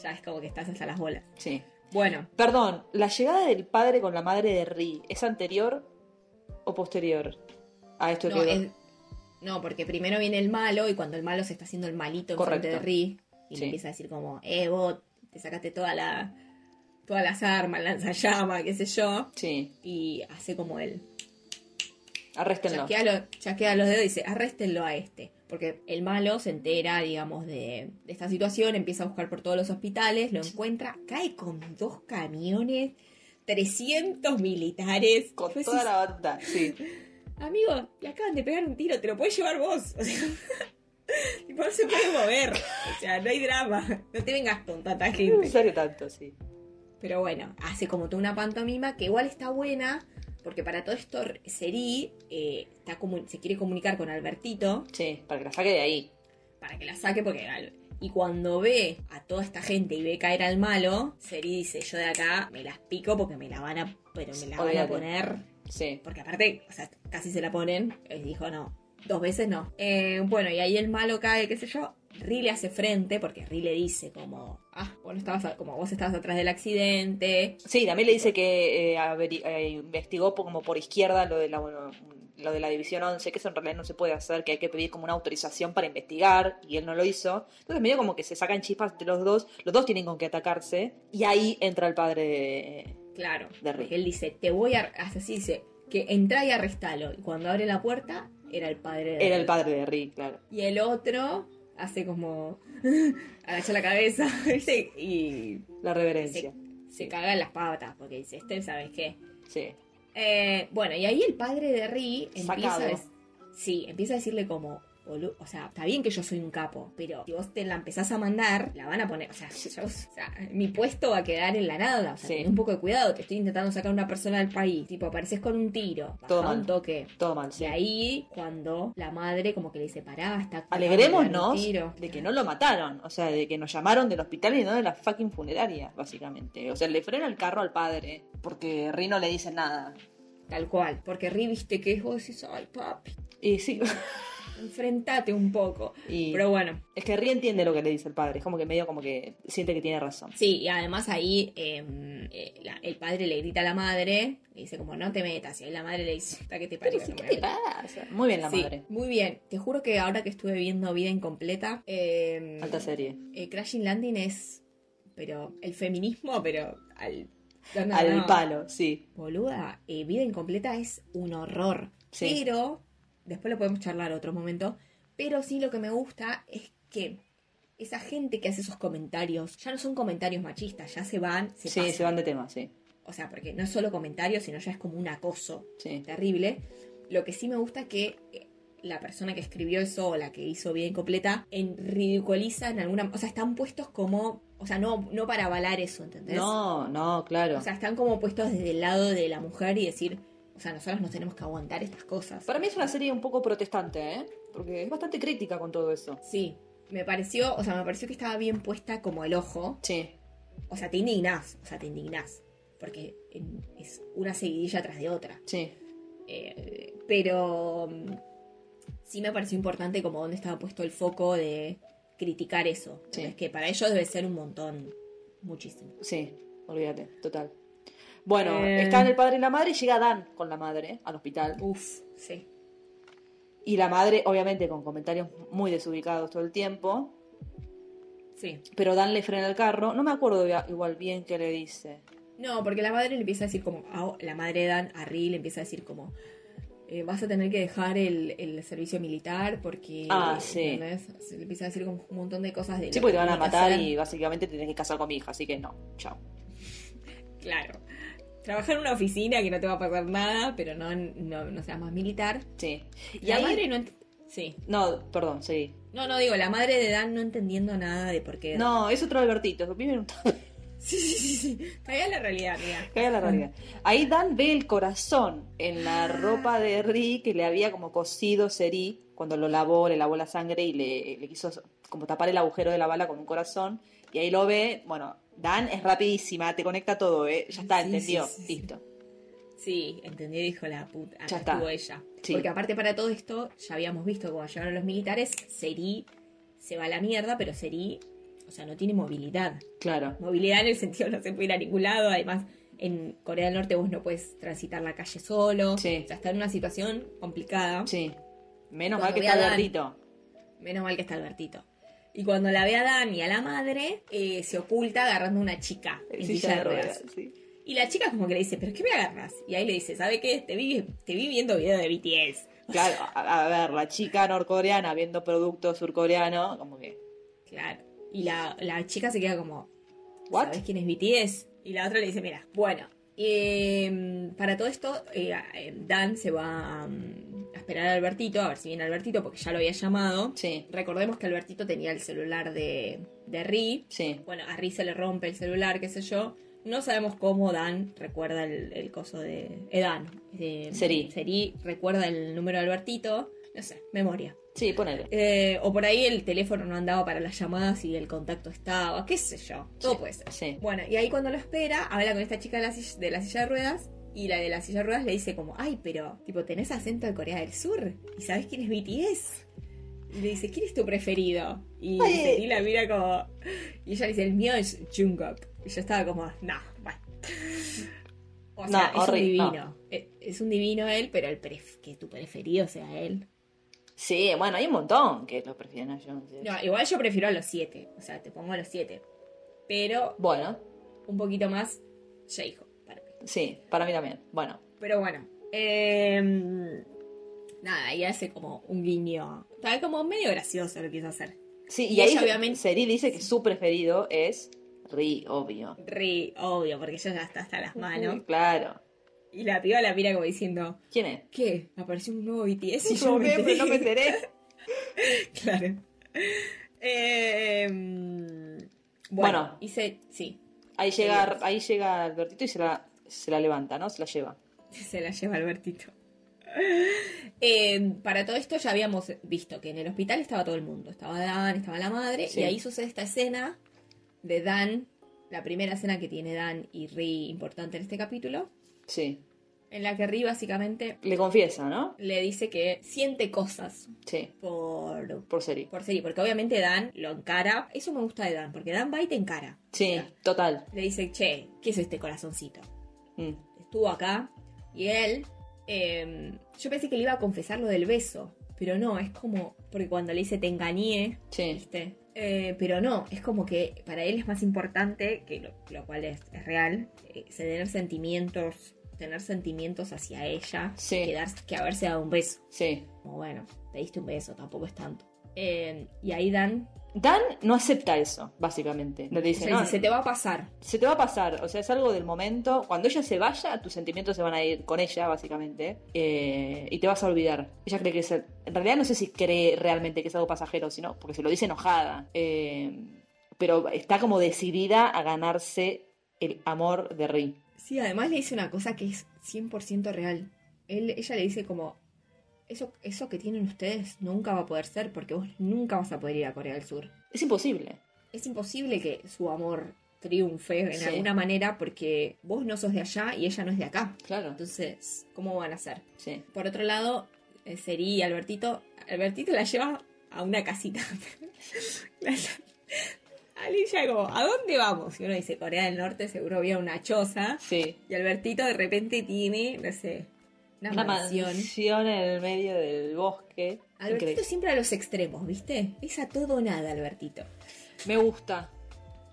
ya es como que estás hasta las bolas. Sí. Bueno, Perdón, ¿la llegada del padre con la madre de Ri es anterior o posterior a esto no, que... es- no, porque primero viene el malo y cuando el malo se está haciendo el malito en Correcto. frente de Ri y Sí. le empieza a decir como, eh, vos te sacaste toda la, todas las armas, lanzallamas, qué sé yo, Sí, y hace como él. arréstenlo. Chasquea, lo- chasquea los dedos y dice, arréstenlo a este. Porque el malo se entera, digamos, de, de esta situación, empieza a buscar por todos los hospitales, lo encuentra, cae con dos camiones 300 militares. Con toda decís, la banda, sí. Amigo, le acaban de pegar un tiro, te lo puedes llevar vos. O sea, no se puede mover. O sea, no hay drama. No te vengas con tanta No necesario tanto, sí. Pero bueno, hace como toda una pantomima que igual está buena, porque para todo esto Seri eh, está se quiere comunicar con Albertito Sí, para que la saque de ahí. para que la saque, porque y cuando ve a toda esta gente y ve caer al malo, Seri dice, yo de acá me las pico porque me la van a, pero me la van a poner Sí. porque aparte, o sea, casi se la ponen. Y dijo, no, dos veces no. Eh, bueno, y ahí el malo cae, qué sé yo. Ri le hace frente, porque Ri le dice como, ah, bueno, estabas, a- como vos estabas atrás del accidente. Sí, también le dice que eh, averi- eh, investigó como por izquierda lo de la bueno, lo de la división 11, que eso en realidad no se puede hacer, que hay que pedir como una autorización para investigar, y él no lo hizo. Entonces medio como que se sacan chispas entre los dos, los dos tienen con qué atacarse, y ahí entra el padre de... Claro, De Ri. porque él dice, te voy a, así dice, que entra y arrestalo. Y cuando abre la puerta, era el padre de Era el padre de Rick, claro. Y el otro hace como, agacha la cabeza. Y La reverencia. se caga en las patas, porque dice, este, ¿sabes qué? Sí. Eh, bueno, y ahí el padre de Ri empieza Sacado. a, dec- sí, empieza a decirle como, "Bolu- o sea, está bien que yo soy un capo, pero si vos te la empezás a mandar, la van a poner, o sea, yo- o sea, mi puesto va a quedar en la nada, o sea, Sí. ten un poco de cuidado, te estoy intentando sacar a una persona del país, tipo, apareces con un tiro, Todo mal. un toque. Todo mal, sí. De ahí, cuando la madre como que le dice, pará, está Alegrémonos tiro". de que no lo mataron, o sea, de que nos llamaron del hospital y no de la fucking funeraria, básicamente. O sea, le frena el carro al padre, porque Ri no le dice nada. Tal cual, porque Ri viste que vos decís, ay papi, Y sí, enfrentate un poco. y Pero bueno, es que Ri entiende lo que le dice el padre, es como que medio como que siente que tiene razón. Sí, y además ahí eh, eh, la- el padre le grita a la madre, le dice como no te metas, y ahí la madre le dice, "Puta, ¿qué te parió? ¿Qué te metas". pasa? Muy bien la Sí, madre. muy bien. Te juro que ahora que estuve viendo Vida Incompleta, eh, Alta serie. eh, Crashing Landing es, pero el feminismo, pero al, no, no, Al no. palo, sí. Boluda, eh, Vida Incompleta es un horror. Sí. Pero, después lo podemos charlar otro momento, pero sí lo que me gusta es que esa gente que hace esos comentarios, ya no son comentarios machistas, ya se van, se sí, pasan. se van de tema, sí. O sea, porque no es solo comentarios, sino ya es como un acoso Sí. terrible. Lo que sí me gusta es que eh, la persona que escribió eso o la que hizo Vida Incompleta en ridiculiza en alguna... O sea, están puestos como... O sea, no, no para avalar eso, ¿entendés? No, no, claro. O sea, están como puestos desde el lado de la mujer y decir, o sea, nosotros nos tenemos que aguantar estas cosas. Para mí es una serie un poco protestante, ¿eh? Porque es bastante crítica con todo eso. Sí, me pareció, o sea, me pareció que estaba bien puesta como el ojo. Sí. O sea, te indignás, o sea, te indignás. Porque es una seguidilla tras de otra. Sí. Eh, pero mm, sí me pareció importante como donde estaba puesto el foco de criticar eso. Sí. Es que para ellos debe ser un montón, muchísimo. Sí, olvídate, total. Bueno, Eh. están el padre y la madre y llega Dan con la madre al hospital. Uf, sí. Y la madre, obviamente, con comentarios muy desubicados todo el tiempo. Sí. Pero Dan le frena el carro. No me acuerdo igual bien qué le dice. No, porque la madre le empieza a decir como, a- la madre de Dan, a Ri le empieza a decir como, eh, vas a tener que dejar el, el servicio militar porque... Ah, sí. le empieza a decir como un montón de cosas de... Sí, porque que te van a matar y básicamente te tenés que casar con mi hija, así que no. Chao. Claro. Trabajar en una oficina que no te va a pasar nada, pero no, no, no seas más militar. Sí. Y la ahí- madre no... Sí. No, perdón, sí. No, no, digo, la madre de Dan no entendiendo nada de por qué... No, es otro Albertito. Vive en un... Sí, sí, sí, en la realidad, mira. Cae la realidad. Ahí Dan ve el corazón en la ropa de Rick que le había como cosido Seri cuando lo lavó, le lavó la sangre y le, le quiso como tapar el agujero de la bala con un corazón. Y ahí lo ve, bueno, Dan es rapidísima, te conecta todo, ¿eh? Ya está, Sí, entendió, sí, sí, sí. listo. Sí, entendió dijo la puta. Ya está. estuvo ella. Porque aparte para todo esto, ya habíamos visto cuando llegaron los militares, Seri se va a la mierda, pero Seri, o sea, no tiene movilidad. Claro. Movilidad en el sentido no se puede ir a ningún lado. Además, en Corea del Norte vos no puedes transitar la calle solo. Sí. O sea, está en una situación complicada. Sí. Menos Cuando mal que está Dan. Albertito. Menos mal que está Albertito. Y cuando la ve a Dan y a la madre, eh, se oculta agarrando una chica en silla de ruedas. sí. Y la chica como que le dice, ¿pero qué me agarras? Y ahí le dice, ¿sabe qué? Te vi, te vi viendo video de BTS. Claro, a, a ver, la chica norcoreana viendo producto surcoreano, como que. Claro. Y la, la chica se queda como, ¿What? ¿sabes quién es BTS? Y la otra le dice, mira, bueno, Eh, para todo esto, eh, eh, Dan se va um, a esperar a Albertito, a ver si viene Albertito, porque ya lo había llamado. Sí, Recordemos que Albertito tenía el celular de, de Ri. sí. Bueno, a Ri se le rompe el celular, qué sé yo. No sabemos cómo Dan recuerda el, el coso de. Eh, Dan. Seri. Seri recuerda el número de Albertito. No sé, memoria. Sí, ponele. Eh, o por ahí el teléfono no andaba para las llamadas y el contacto estaba, qué sé yo. Todo Sí, puede ser. sí. Bueno, y ahí cuando lo espera, habla con esta chica de la, silla, de la silla de ruedas. Y la de la silla de ruedas le dice como, ay, pero, tipo, ¿tenés acento de Corea del Sur? ¿Y sabés quién es BTS? Y le dice, ¿quién es tu preferido? Y. Seri la mira como... Y ella dice, el mío es Jungkook. Y yo estaba como, no, bueno. O sea, No, es un divino. no. Es, es un divino él, pero el pref- que tu preferido sea él. Sí, bueno, hay un montón que lo prefieren a Jones. No, igual yo prefiero a los siete. O sea, te pongo a los siete. Pero Bueno, un poquito más mí. Sí, para mí también. Bueno, Pero bueno. eh, nada, ahí hace como un guiño. Está como medio gracioso lo que quiso hacer. sí, Y y, ahí ella, obviamente- Seri dice que su preferido es Ri, obvio. Re obvio, porque ella ya está hasta las manos. Claro. Y la piba la mira como diciendo, ¿Quién es? ¿qué? Apareció un nuevo BTS y yo me enteré. no me enteré. claro. Eh, bueno, Bueno. hice, sí, Ahí llega, ahí llega Albertito y se la, se la levanta, ¿no? Se la lleva. Se la lleva Albertito. Eh, para todo esto ya habíamos visto que en el hospital estaba todo el mundo. Estaba Dan, estaba la madre. Sí. Y ahí sucede esta escena de Dan, la primera escena que tiene Dan y Ri importante en este capítulo. Sí. En la que Ri básicamente Le confiesa, ¿no? le dice que siente cosas Sí. por, Por Seri. por Seri. Porque obviamente Dan lo encara. Eso me gusta de Dan, porque Dan va y te encara. Sí, total. Le dice, che, ¿qué es este corazoncito? Mm. estuvo acá y él, eh, yo pensé que le iba a confesar lo del beso, pero no, es como, porque cuando le dice te engañé, Sí. ¿viste? Eh, pero no, es como que para él es más importante, que lo, lo cual es, es real, eh, tener sentimientos, tener sentimientos hacia ella, Sí. que, dar- que haberse dado un beso. Sí. Como bueno, te diste un beso, tampoco es tanto. Eh, y ahí Dan Dan no acepta eso, básicamente. Le o dice, sea, no, se te va a pasar. se te va a pasar. O sea, es algo del momento. Cuando ella se vaya, tus sentimientos se van a ir con ella, básicamente. eh, y te vas a olvidar. Ella cree que es. el- En realidad, no sé si cree realmente que es algo pasajero, sino porque se lo dice enojada. eh, pero está como decidida a ganarse el amor de Ri. Sí, además le dice una cosa que es 100% real. Él, ella le dice como, eso, eso que tienen ustedes nunca va a poder ser porque vos nunca vas a poder ir a Corea del Sur. Es imposible. Es imposible que su amor triunfe en Sí. alguna manera porque vos no sos de allá y ella no es de acá. Claro. Entonces, ¿cómo van a ser? Sí. Por otro lado, eh, Seri y Albertito, Albertito la lleva a una casita. Lle- Alicia como, ¿a dónde vamos? Y uno dice, Corea del Norte seguro había una choza. Sí. Y Albertito de repente tiene, no sé, una, Una mansión. mansión en el medio del bosque. Albertito Increíble. siempre a los extremos, ¿viste? Es a todo o nada, Albertito. Me gusta.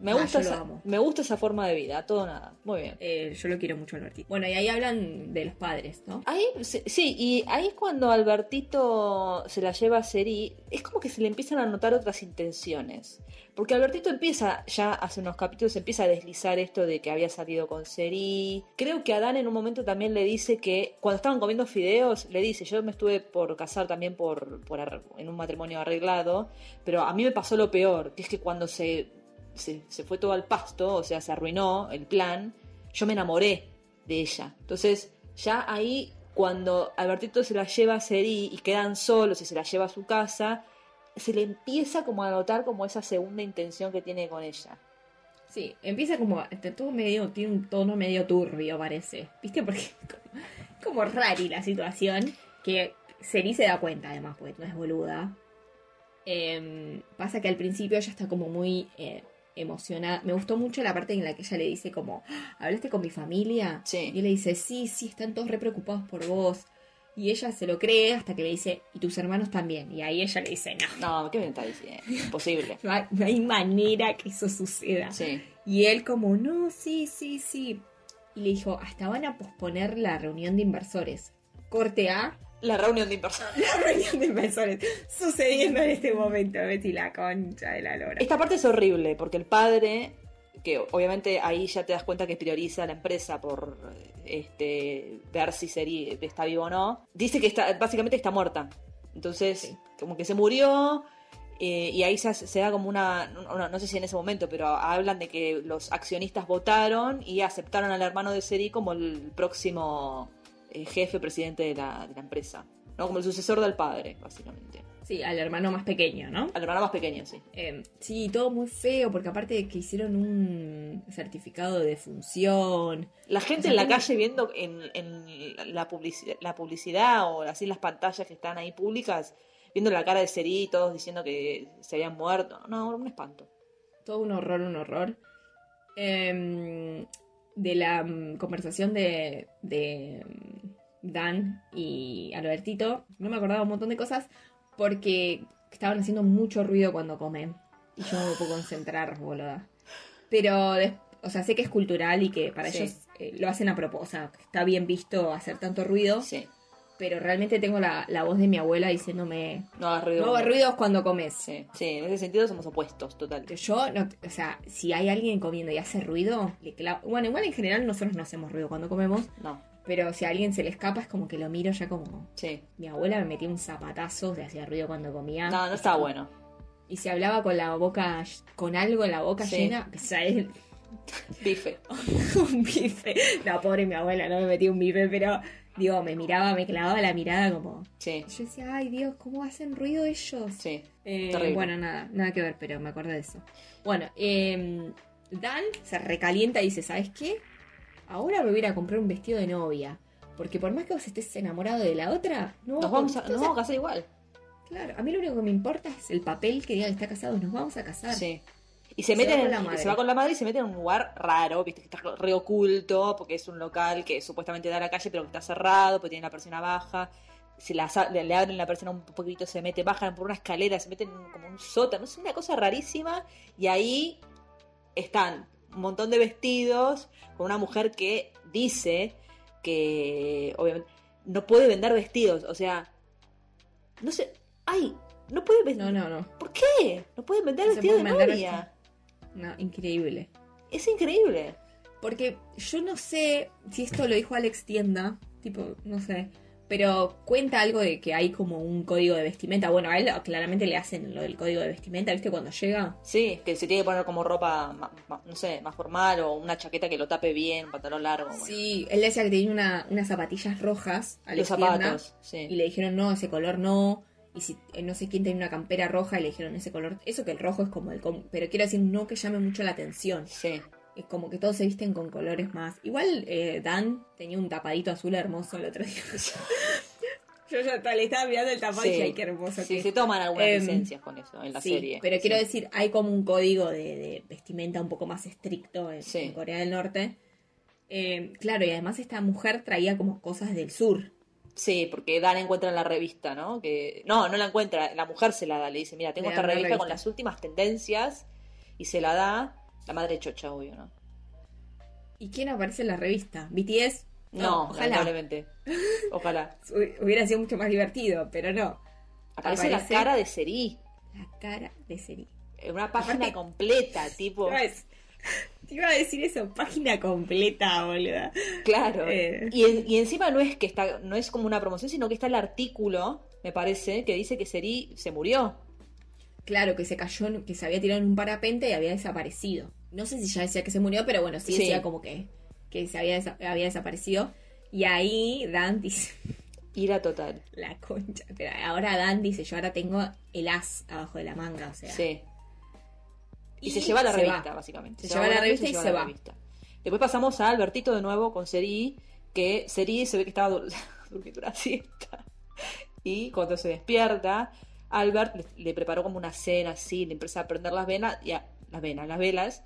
Me Ah, gusta, esa, me gusta esa forma de vida, todo nada. Muy bien. Eh, yo lo quiero mucho, Albertito. Bueno, y ahí hablan de los padres, ¿no? Ahí, sí, y ahí es cuando Albertito se la lleva a Seri, es como que se le empiezan a notar otras intenciones. Porque Albertito empieza, ya hace unos capítulos, empieza a deslizar esto de que había salido con Seri. Creo que Adán en un momento también le dice que, cuando estaban comiendo fideos, le dice, yo me estuve por casar también por, por en un matrimonio arreglado, pero a mí me pasó lo peor, que es que cuando se, se, fue todo al pasto, o sea, se arruinó el plan, yo me enamoré de ella. Entonces, ya ahí, cuando Albertito se la lleva a Seri y quedan solos y se la lleva a su casa, se le empieza como a notar como esa segunda intención que tiene con ella. Sí, empieza como, este, todo medio, tiene un tono medio turbio, parece. ¿Viste? Porque es como, como la situación, que Seri se da cuenta además, porque no es boluda. Em, pasa que al principio ella está como muy eh, emocionada. Me gustó mucho la parte en la que ella le dice como, "Ah, ¿hablaste con mi familia? Sí. Y él le dice, sí, sí, están todos re preocupados por vos. Y ella se lo cree hasta que le dice, y tus hermanos también. Y ahí ella le dice, no, No, ¿qué me está diciendo? Imposible. no hay, no hay manera que eso suceda. Sí. Y él como, no, sí, sí, sí. Y le dijo, hasta van a posponer la reunión de inversores. Corte A, La reunión de inversores. la reunión de inversores sucediendo en este momento. Betty, la concha de la lora. Esta parte es horrible porque el padre que obviamente ahí ya te das cuenta que prioriza a la empresa por este ver si Seri está vivo o no. Dice que está, básicamente está muerta. Entonces, Sí. como que se murió. eh, y ahí se, da como una, no, no sé si en ese momento, pero hablan de que los accionistas votaron y aceptaron al hermano de Seri como el próximo eh, jefe, presidente de la, de la empresa. ¿no? Como el sucesor del padre, básicamente. Sí, al hermano más pequeño, ¿no? Al hermano más pequeño, sí. Eh, sí, todo muy feo, porque aparte de que hicieron un certificado de defunción. La gente O sea, en la calle viendo en, en la, publicidad, la publicidad o así las pantallas que están ahí públicas, viendo la cara de Seri, todos diciendo que se habían muerto. No, un espanto. Todo un horror, un horror. Em, de la mm, conversación de, de mm, Dan y Albertito, no me acordaba un montón de cosas porque estaban haciendo mucho ruido cuando comen. Y yo no me puedo concentrar, boluda. Pero, o sea, sé que es cultural y que para Sí. ellos eh, lo hacen a propósito. O sea, está bien visto hacer tanto ruido. Sí, Pero realmente tengo la, la voz de mi abuela diciéndome, no hagas ruido. no hagas ruidos cuando comes. Sí, sí, en ese sentido somos opuestos, total. Yo, no, o sea, si hay alguien comiendo y hace ruido, le clavo- Bueno, igual en general nosotros no hacemos ruido cuando comemos, No, pero si a alguien se le escapa es como que lo miro ya como... sí. Mi abuela me metía un zapatazo de hacía ruido cuando comía. No, no está bueno. Y si hablaba con la boca, con algo en la boca Sí. llena, o sea, es Bife. un bife. No, pobre mi abuela, no me metía un bife, pero digo, me miraba, me clavaba la mirada como... Sí, Yo decía, ay Dios, ¿cómo hacen ruido ellos? sí. Eh, bueno, nada, nada que ver, pero me acordé de eso. Bueno, eh, Dan se recalienta y dice, ¿sabes qué? Ahora me voy a ir a comprar un vestido de novia. Porque por más que vos estés enamorado de la otra, no Nos vamos, a, o nos sea, vamos a casar igual. Claro, a mí lo único que me importa es el papel que diga que está casado. Nos vamos a casar. Sí. Y se, Se mete va en- la se va con la madre y se mete en un lugar raro, viste, que está re oculto, porque es un local que supuestamente da a la calle, pero que está cerrado, porque tiene la persiana baja. Si la, le, le abren la persiana un poquito, se mete, bajan por una escalera, se meten en como un sótano, es una cosa rarísima. Y ahí están un montón de vestidos con una mujer que dice que, obviamente, no puede vender vestidos, o sea, no sé, ay, no puede vender. No, no, no. ¿Por qué? No pueden vender No se vestido de novia. No, increíble. Es increíble. Porque yo no sé si esto lo dijo Alex Tienda, tipo, no sé. Pero cuenta algo de que hay como un código de vestimenta. Bueno, a él claramente le hacen lo del código de vestimenta, ¿viste? Cuando llega. Sí, que se tiene que poner como ropa, ma- ma- no sé, más formal o una chaqueta que lo tape bien, un pantalón largo. bueno. Sí, él decía que tenía una- unas zapatillas rojas, Los Alex Tienda, zapatos, sí. y le dijeron, no, ese color no. Y si eh, no sé quién tenía una campera roja y le dijeron ese color. Eso que el rojo es como el. com- Pero quiero decir, no que llame mucho la atención. Sí, Es como que todos se visten con colores más. Igual eh, Dan tenía un tapadito azul hermoso el otro día. Yo ya le estaba mirando el tapado y dije, ay, qué hermoso. sí, que se es". toman algunas Em, licencias con eso en la Sí, serie. pero quiero Sí. decir, hay como un código de, de vestimenta un poco más estricto en Corea del Norte. Eh, claro, y además esta mujer traía como cosas del sur. Sí, porque Dan encuentra en la revista, ¿no? Que no, no la encuentra, la mujer se la da, le dice, mira, tengo esta revista, con las últimas tendencias y se la da la madre chocha, obvio, ¿no? ¿Y quién aparece en la revista? ¿BTS? No, ojalá. lamentablemente. Ojalá. Hu- Hubiera sido mucho más divertido, pero no. Aparece, la cara de Seri. La cara de Seri. En una página Aparte- completa, tipo. Dec- te iba a decir eso, página completa, boluda. Claro. Eh. Y, en- y encima no es que está, no es como una promoción, sino que está el artículo, me parece, que dice que Seri se murió. Claro, que se cayó, que se había tirado en un parapente y había desaparecido. No sé si ya decía que se murió, pero bueno, sí Sí. decía como que, que se había, desa- había desaparecido. Y ahí Dan dice, Ira total. la concha. Pero ahora Dan dice, yo ahora tengo el as abajo de la manga, o sea. Sí. Y, se lleva la se revista, va. básicamente. Se lleva la revista y se va. revista. Después pasamos a Albertito de nuevo con Seri, que Seri se ve que estaba dur- durmiendo una siesta. Y cuando se despierta, Albert le, le preparó como una cena así, le empieza a prender las venas, y a- las venas, las velas.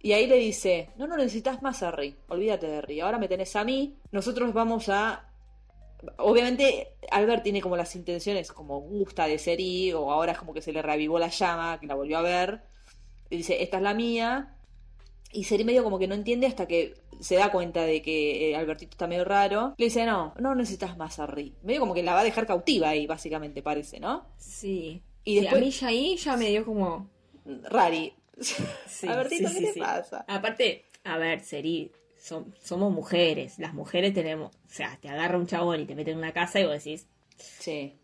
Y ahí le dice, no, no necesitas más a Ri, olvídate de Ri, ahora me tenés a mí, nosotros vamos a... Obviamente Albert tiene como las intenciones como gusta de Seri, o ahora es como que se le reavivó la llama, que la volvió a ver, y dice, esta es la mía, y Seri medio como que no entiende hasta que se da cuenta de que eh, Albertito está medio raro. Le dice, no, no necesitas más a Ri. Medio como que la va a dejar cautiva ahí, básicamente, parece, ¿no? Sí. Y Sí, después- a mí ya ahí ya me dio como... Rari. Sí, Albertito, sí, ¿qué sí, te sí. pasa? Aparte, a ver, Seri, som- somos mujeres. Las mujeres tenemos. O sea, te agarra un chabón y te mete en una casa y vos decís, Sí.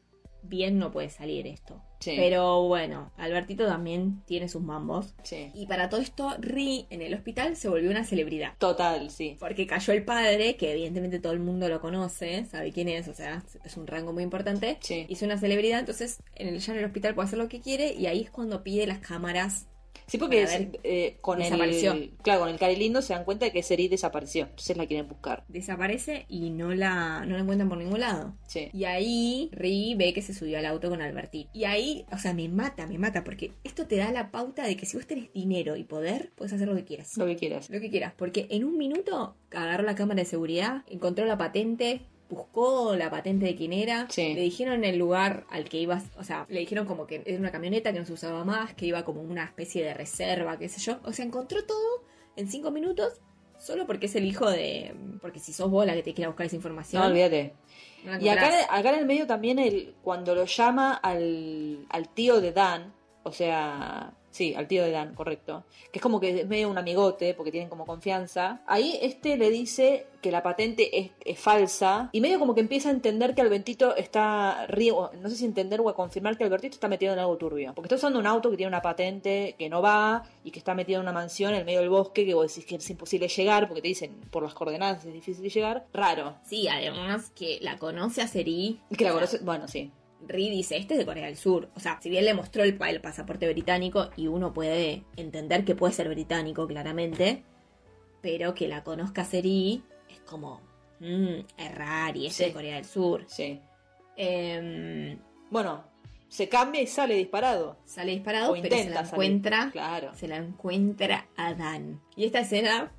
Bien no puede salir esto. Sí. Pero bueno, Albertito también tiene sus mambos. Sí. Y para todo esto, Ri en el hospital se volvió una celebridad. Total, sí. Porque cayó el padre, que evidentemente todo el mundo lo conoce, sabe quién es, o sea, es un rango muy importante. Sí. Hizo una celebridad, entonces en el, ya en el hospital puede hacer lo que quiere y ahí es cuando pide las cámaras. Sí, porque eh, con desapareció. el. Claro, con el Cari Lindo se dan cuenta de que Seri desapareció. Entonces la quieren buscar. Desaparece y no la, no la encuentran por ningún lado. Sí. Y ahí Ri ve que se subió al auto con Albertito. Y ahí, o sea, me mata, me mata, porque esto te da la pauta de que si vos tenés dinero y poder, puedes hacer lo que quieras. Lo que quieras. Lo que quieras, porque en un minuto agarró la cámara de seguridad, encontró la patente, buscó la patente de quién era, Sí. le dijeron el lugar al que ibas, o sea, le dijeron como que era una camioneta que no se usaba más, que iba como una especie de reserva, qué sé yo. O sea, encontró todo en cinco minutos. Solo porque es el hijo de. Porque si sos vos la que te quiera buscar esa información. No, olvídate. no Y acá, acá en el medio también, el, cuando lo llama al, al tío de Dan, o sea, sí, al tío de Dan, correcto, que es como que es medio un amigote, porque tienen como confianza, ahí este le dice que la patente es, es falsa, y medio como que empieza a entender que Albertito está, ri- o no sé si entender o a confirmar que Albertito está metido en algo turbio, porque está usando un auto que tiene una patente que no va, y que está metido en una mansión en el medio del bosque, que vos decís que es imposible llegar, porque te dicen por las coordenadas es difícil llegar, raro. Sí, además que la conoce a Seri. Que la conoce, bueno, sí. Ri dice, este es de Corea del Sur. O sea, si bien le mostró el, pa- el pasaporte británico y uno puede entender que puede ser británico, claramente, pero que la conozca Seri es como, mmm, es raro y es Sí. de Corea del Sur. Sí. Em, Bueno, se cambia y sale disparado. sale disparado, O pero se la salir. encuentra, Claro. se la encuentra a Dan. Y esta escena,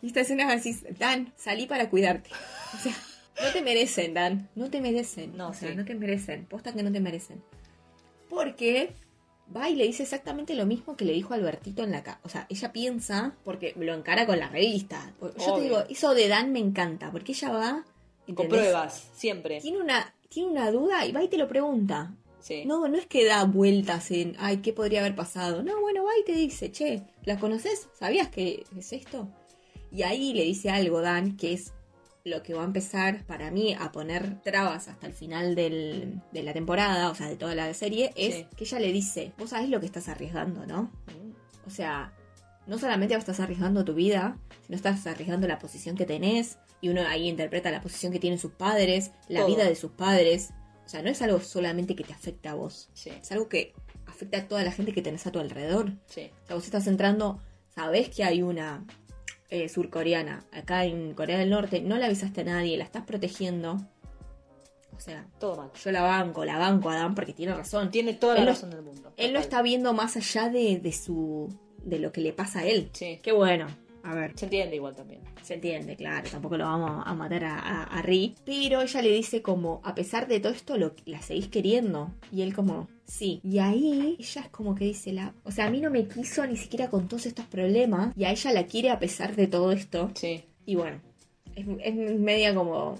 y esta escena es así, Dan, salí para cuidarte. O sea, no te merecen, Dan, no te merecen. No, o sea, sí. no te merecen, posta que no te merecen. Porque va y le dice exactamente lo mismo que le dijo Albertito en la casa. O sea, ella piensa, porque lo encara con la revista. Yo Obvio. te digo, eso de Dan me encanta, porque ella va, Con ¿entendés? pruebas, siempre. Tiene una, tiene una duda y va y te lo pregunta. Sí. No, no es que da vueltas en, ay, ¿qué podría haber pasado? No, bueno, va y te dice, che, ¿la conoces? ¿Sabías que es esto? Y ahí le dice algo Dan, que es lo que va a empezar para mí a poner trabas hasta el final del- de la temporada, o sea, de toda la serie, es Sí. que ella le dice, vos sabés lo que estás arriesgando, ¿no? O sea, no solamente estás arriesgando tu vida, sino estás arriesgando la posición que tenés, y uno ahí interpreta la posición que tienen sus padres, la Todo. vida de sus padres. O sea, no es algo solamente que te afecta a vos, Sí, es algo que afecta a toda la gente que tenés a tu alrededor. sí. O sea, vos estás entrando, sabés que hay una eh, surcoreana acá en Corea del Norte, no la avisaste a nadie, la estás protegiendo. O sea, Todo mal. yo la banco, la banco a Dan porque tiene razón. Tiene toda la Él no- razón del mundo. Él Total. está viendo más allá de, de su. de lo que le pasa a él. Sí. Qué bueno. A ver, Se entiende igual también. se entiende, claro. Tampoco lo vamos a matar a, a, a Ri. Pero ella le dice como, a pesar de todo esto, lo, la seguís queriendo. Y él como, sí. Y ahí ella es como que dice la... O sea, a mí no me quiso ni siquiera con todos estos problemas. Y a ella la quiere a pesar de todo esto. Sí. Y bueno, es, es media como...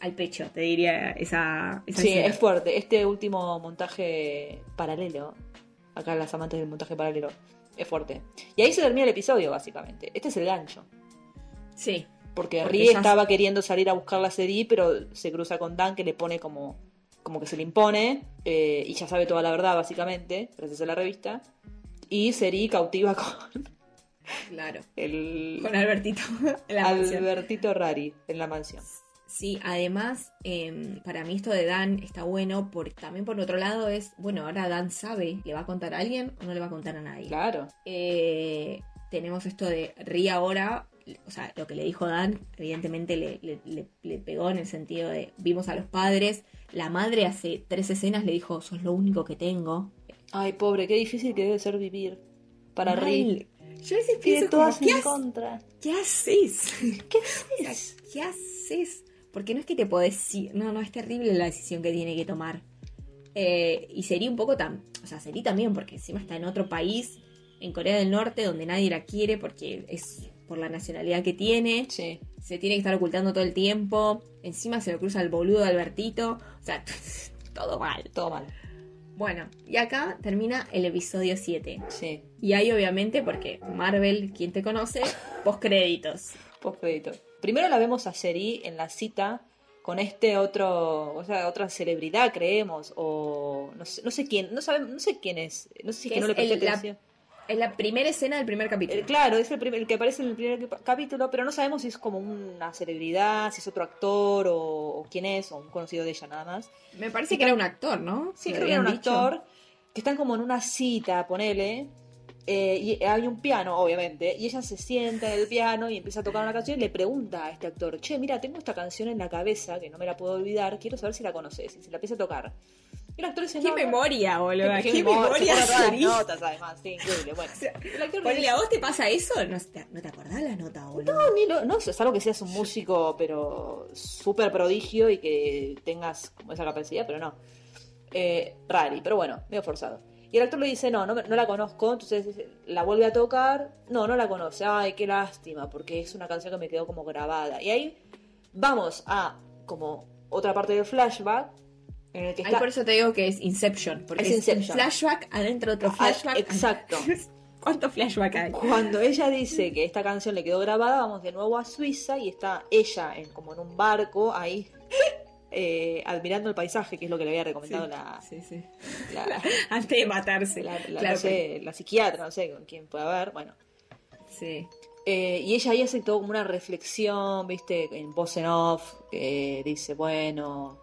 al pecho, te diría esa... esa Sí, escena. es fuerte. Este último montaje paralelo, acá las amantes del montaje paralelo, es fuerte. Y ahí se termina el episodio, básicamente. Este es el gancho. Sí, Porque, Porque Rie ya- estaba queriendo salir a buscar la serie, pero se cruza con Dan que le pone como, como que se le impone eh, y ya sabe toda la verdad, básicamente, gracias a la revista. Y Seri cautiva con claro. el Con Albertito. mansión. Albertito Rari en la mansión. Sí, además, eh, para mí esto de Dan está bueno porque también por otro lado es, bueno, ahora Dan sabe, ¿le va a contar a alguien o no le va a contar a nadie? Claro. Eh, tenemos esto de Ri ahora, o sea, lo que le dijo Dan, evidentemente le, le- le- le pegó en el sentido de, vimos a los padres, la madre hace tres escenas le dijo, sos lo único que tengo. Ay, pobre, qué difícil que debe ser vivir para. Ri. Yo a veces pienso como, ¿qué, en contra. ¿qué haces? ¿Qué haces? ¿Qué haces? Porque no es que te podés. No, no, es terrible la decisión que tiene que tomar. Eh, y sería un poco tan. O sea, sería también porque encima está en otro país, en Corea del Norte, donde nadie la quiere porque es por la nacionalidad que tiene. Sí. Se tiene que estar ocultando todo el tiempo. Encima se lo cruza el boludo de Albertito. O sea, todo mal. Todo mal. Bueno, y acá termina el episodio 7. Sí, Y hay obviamente, porque Marvel, quien te conoce, postcréditos. postcrédito. Primero la vemos a Seri en la cita con este otro, o sea, otra celebridad, creemos, o no sé, no sé quién, no sabemos, no sé quién es, no sé si es Que no es le presté el- la- atención. Es la primera escena del primer capítulo. Eh, claro, es el, primer- el que aparece en el primer cap- capítulo, pero no sabemos si es como una celebridad, si es otro actor o, o quién es, o un conocido de ella nada más. Me parece que era un actor, ¿no? Sí, ¿Me creo que era un dicho? actor que están como en una cita, ponele, eh, y hay un piano, obviamente, y ella se sienta en el piano y empieza a tocar una canción y le pregunta a este actor, che, mira, tengo esta canción en la cabeza que no me la puedo olvidar, quiero saber si la conoces, y se la empieza a tocar. Y el actor dice, ¡Qué no, memoria, boludo! qué- ¡Qué, qué memoria, se notas, además, sí, increíble, bueno. O sea, El actor le Ponele, dice, ¿a vos te pasa eso? No, te- ¿no te acordás la nota, boludo? No, ni lo- no, es algo que seas un músico, pero súper prodigio y que tengas como esa capacidad, pero no. Eh, rari, pero bueno, medio forzado. Y el actor le dice, no, no, no la conozco, entonces la vuelve a tocar, no, no la conoce, ay, qué lástima, porque es una canción que me quedó como grabada. Y ahí vamos a como otra parte del flashback, en el que Ahí está... por eso te digo que es Inception. Porque Es es, un Inception. flashback adentro de otro Ah, flashback. exacto. ¿Cuántos flashback hay? Cuando ella dice que esta canción le quedó grabada, vamos de nuevo a Suiza y está ella en, como en un barco ahí eh, admirando el paisaje, que es lo que le había recomendado la, Sí, sí. la, Antes de matarse. la- la- Claro no sé, la psiquiatra, no sé con quién puede haber, bueno. Sí. Eh, y ella ahí hace todo como una reflexión, viste, en voz en off, que dice, bueno...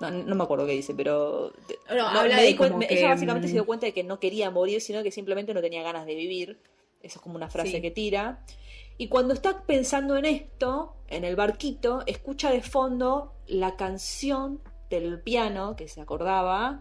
No, no me acuerdo qué dice, pero... No, no, habla me de di cuen- como Ella básicamente mm, se dio cuenta de que no quería morir, sino que simplemente no tenía ganas de vivir. Esa es como una frase que tira. Y cuando está pensando en esto, en el barquito, escucha de fondo la canción del piano que se acordaba.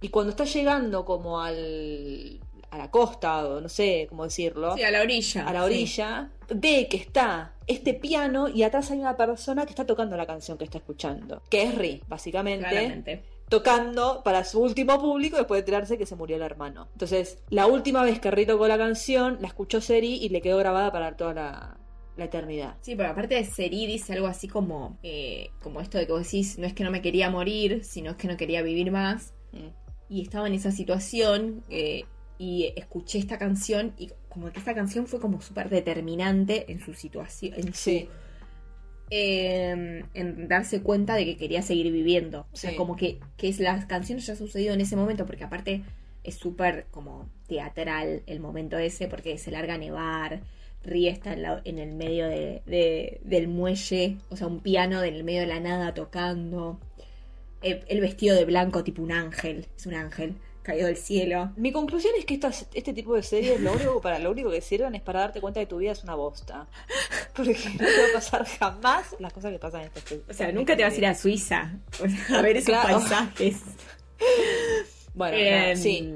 Y cuando está llegando como al, a la costa, o no sé cómo decirlo, Sí, a la orilla. a la sí. orilla, ve que está este piano y atrás hay una persona que está tocando la canción que está escuchando, que es Ri, básicamente Claramente. Tocando para su último público después de enterarse que se murió el hermano. Entonces, la última vez que Ri tocó la canción, la escuchó Seri y le quedó grabada para toda la, la eternidad. Sí, pero aparte de Seri dice algo así como, eh, como esto de que vos decís, no es que no me quería morir, sino es que no quería vivir más. Mm. Y estaba en esa situación eh, y escuché esta canción y como que esta canción fue como súper determinante en su situación, en su Sí, eh, en darse cuenta de que quería seguir viviendo. O sea, como que, que es, la canción ya sucedido en ese momento, porque aparte es súper como teatral el momento ese, porque se larga a nevar, Rie está en, la- en el medio de, de- del muelle, o sea, un piano en el medio de la nada tocando. Eh, el vestido de blanco, tipo un ángel, es un ángel caído del cielo. Mi conclusión es que estas, este tipo de series lo único, para lo único que sirven es para darte cuenta de que tu vida es una bosta. Porque no te va a pasar jamás las cosas que pasan en esta serie. O sea, nunca te vas a ir a Suiza a ver esos Claro. paisajes. Bueno, Eh, sí.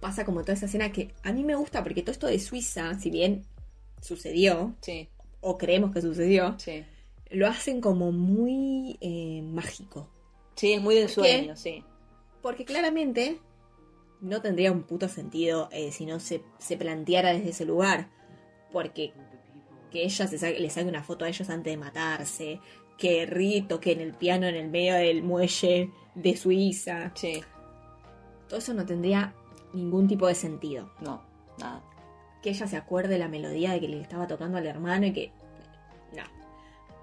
Pasa como toda esa escena que a mí me gusta porque todo esto de Suiza, si bien sucedió, Sí, o creemos que sucedió, sí. lo hacen como muy eh, mágico. Sí, es muy de sueño, sí. Porque claramente no tendría un puto sentido eh, si no se, se planteara desde ese lugar. Porque que ella se saque- le saque una foto a ellos antes de matarse, que Ri toque en el piano en el medio del muelle de Suiza. Sí, Todo eso no tendría ningún tipo de sentido. no, nada. que ella se acuerde la melodía de que le estaba tocando al hermano y que. No.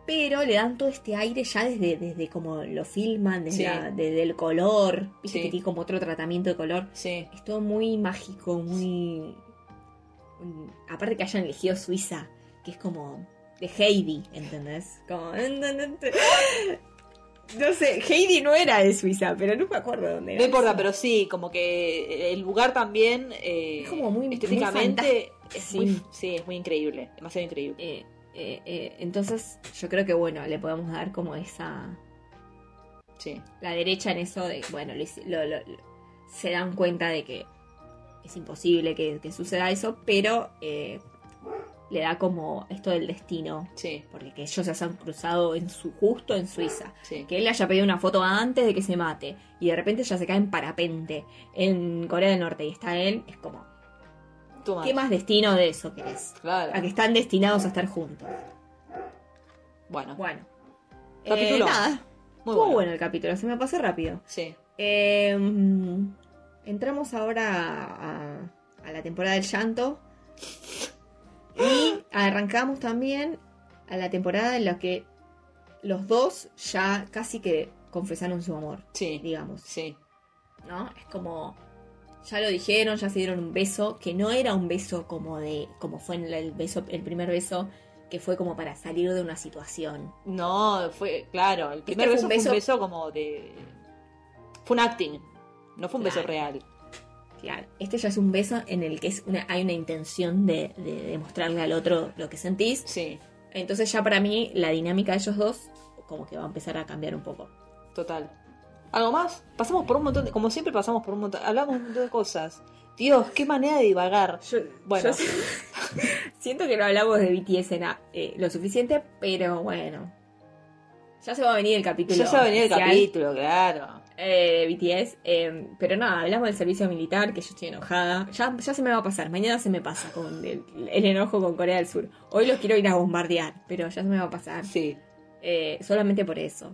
Pero le dan todo este aire ya desde, desde como lo filman, desde, Sí. la- desde el color. Viste Sí. que tiene como otro tratamiento de color. Sí, Es todo muy mágico, muy. Aparte que hayan elegido Suiza, que es como. de Heidi, ¿entendés? Como. No sé, Heidi no era de Suiza, pero no me acuerdo dónde era. no importa, pero sí, como que el lugar también eh, Es como muy- muy estéticamente es muy, sí, es muy increíble, demasiado increíble. Eh, eh, eh, entonces, yo creo que bueno, le podemos dar como esa. Sí, la derecha en eso de, bueno, lo hici- lo- lo- lo- se dan cuenta de que es imposible que, que suceda eso, pero eh, le da como esto del destino, sí, porque que ellos se han cruzado en su justo en Suiza, sí. que él le haya pedido una foto antes de que se mate y de repente ya se cae en parapente en Corea del Norte y está él, es como, ¿qué más destino de eso querés? Claro. A que están destinados a estar juntos. Bueno, Bueno, Capítulo. Eh, nada, muy estuvo bueno. bueno. el capítulo, se me pasó rápido. Sí. Eh, entramos ahora a, a la temporada del llanto. Y arrancamos también a la temporada en la que los dos ya casi que confesaron su amor, Sí, digamos. sí. ¿No? Es como. Ya lo dijeron, ya se dieron un beso, que no era un beso como de. como fue en el beso, el primer beso, que fue como para salir de una situación. No, fue, claro, el primer Este beso fue un fue un beso- como de... Fue un acting, no fue un beso real. Claro, este ya es un beso en el que es una, hay una intención de, de demostrarle al otro lo que sentís. Sí, Entonces ya para mí la dinámica de ellos dos como que va a empezar a cambiar un poco. total. ¿Algo más? Pasamos por un montón de... Como siempre pasamos por un montón... Hablamos un montón de cosas. Dios, qué manera de divagar. Yo, Bueno. yo siento que no hablamos de BTS en, a- eh, lo suficiente, pero bueno. Ya se va a venir el capítulo. Ya se va a venir el capítulo, claro. eh, BTS. eh, pero nada, hablamos del servicio militar, que yo estoy enojada. Ya, ya se me va a pasar. Mañana se me pasa con el, el enojo con Corea del Sur. Hoy los quiero ir a bombardear, pero ya se me va a pasar. Sí, Eh, solamente por eso.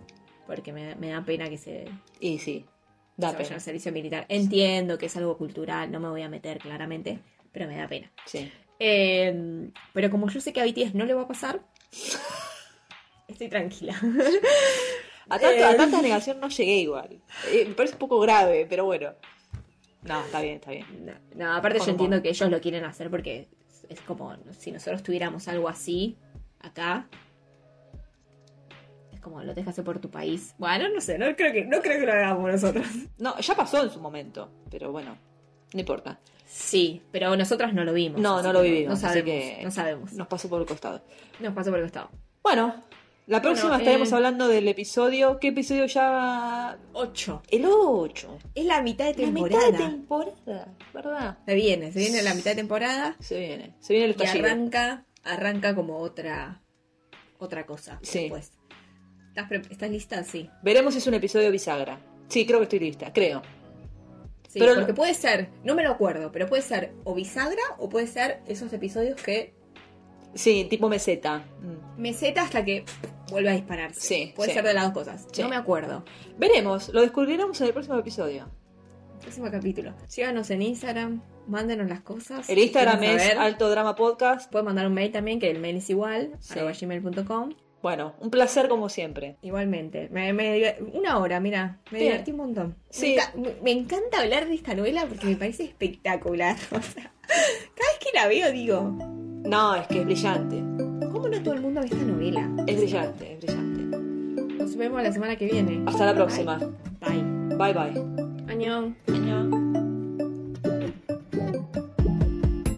Porque me, me da pena que se, y sí. se Da vayan pena. al servicio militar. Entiendo que es algo cultural, no me voy a meter claramente, pero me da pena. Sí. Eh, pero como yo sé que a BTS no le va a pasar, estoy tranquila. A, tanto- Eh. a tanta negación no llegué igual. Eh, me parece un poco grave, pero bueno. No, está bien, está bien. No, no, aparte yo entiendo que ellos lo quieren hacer porque es como si nosotros tuviéramos algo así acá. Como lo dejas hacer por tu país. Bueno, no sé, no creo que, no creo que lo hagamos nosotros. No, ya pasó en su momento, pero bueno, no importa. Sí, pero nosotras no lo vimos. No, así no lo vivimos, No así sabemos. que No sabemos. nos pasó por el costado. Nos pasó por el costado. Bueno, la próxima Bueno, estaremos eh, hablando del episodio. ¿Qué episodio ya? 8. El 8. Es la mitad de La temporada. mitad de temporada, ¿verdad? Se viene, se viene la mitad de temporada Se viene, se viene el y estallido. arranca, arranca como otra otra cosa. Sí. después. ¿Estás, ¿Estás lista? Sí. Veremos si es un episodio bisagra. Sí, creo que estoy lista, creo. Sí, Pero- porque puede ser, no me lo acuerdo, pero puede ser o bisagra o puede ser esos episodios que Sí, tipo meseta. Mm. meseta hasta que vuelve a dispararse. Sí, Puede sí. ser de las dos cosas. Sí. No me acuerdo. Veremos, lo descubriremos en el próximo episodio. Próximo capítulo. Síganos en Instagram, mándenos las cosas. El Instagram es. Alto Drama Podcast. Pueden mandar un mail también, que el mail es igual, Sí. arroba gmail.com. Bueno, un placer como siempre. Igualmente. Me, me una hora, mira. Me Bien. divertí un montón. Sí. Me, me- encanta hablar de esta novela porque me parece espectacular. O sea, cada vez que la veo digo, No, es que es brillante. ¿cómo no todo el mundo ve esta novela? Es brillante, es brillante. Nos vemos la semana que viene. Hasta la próxima. Bye. Bye bye. Añón. Año.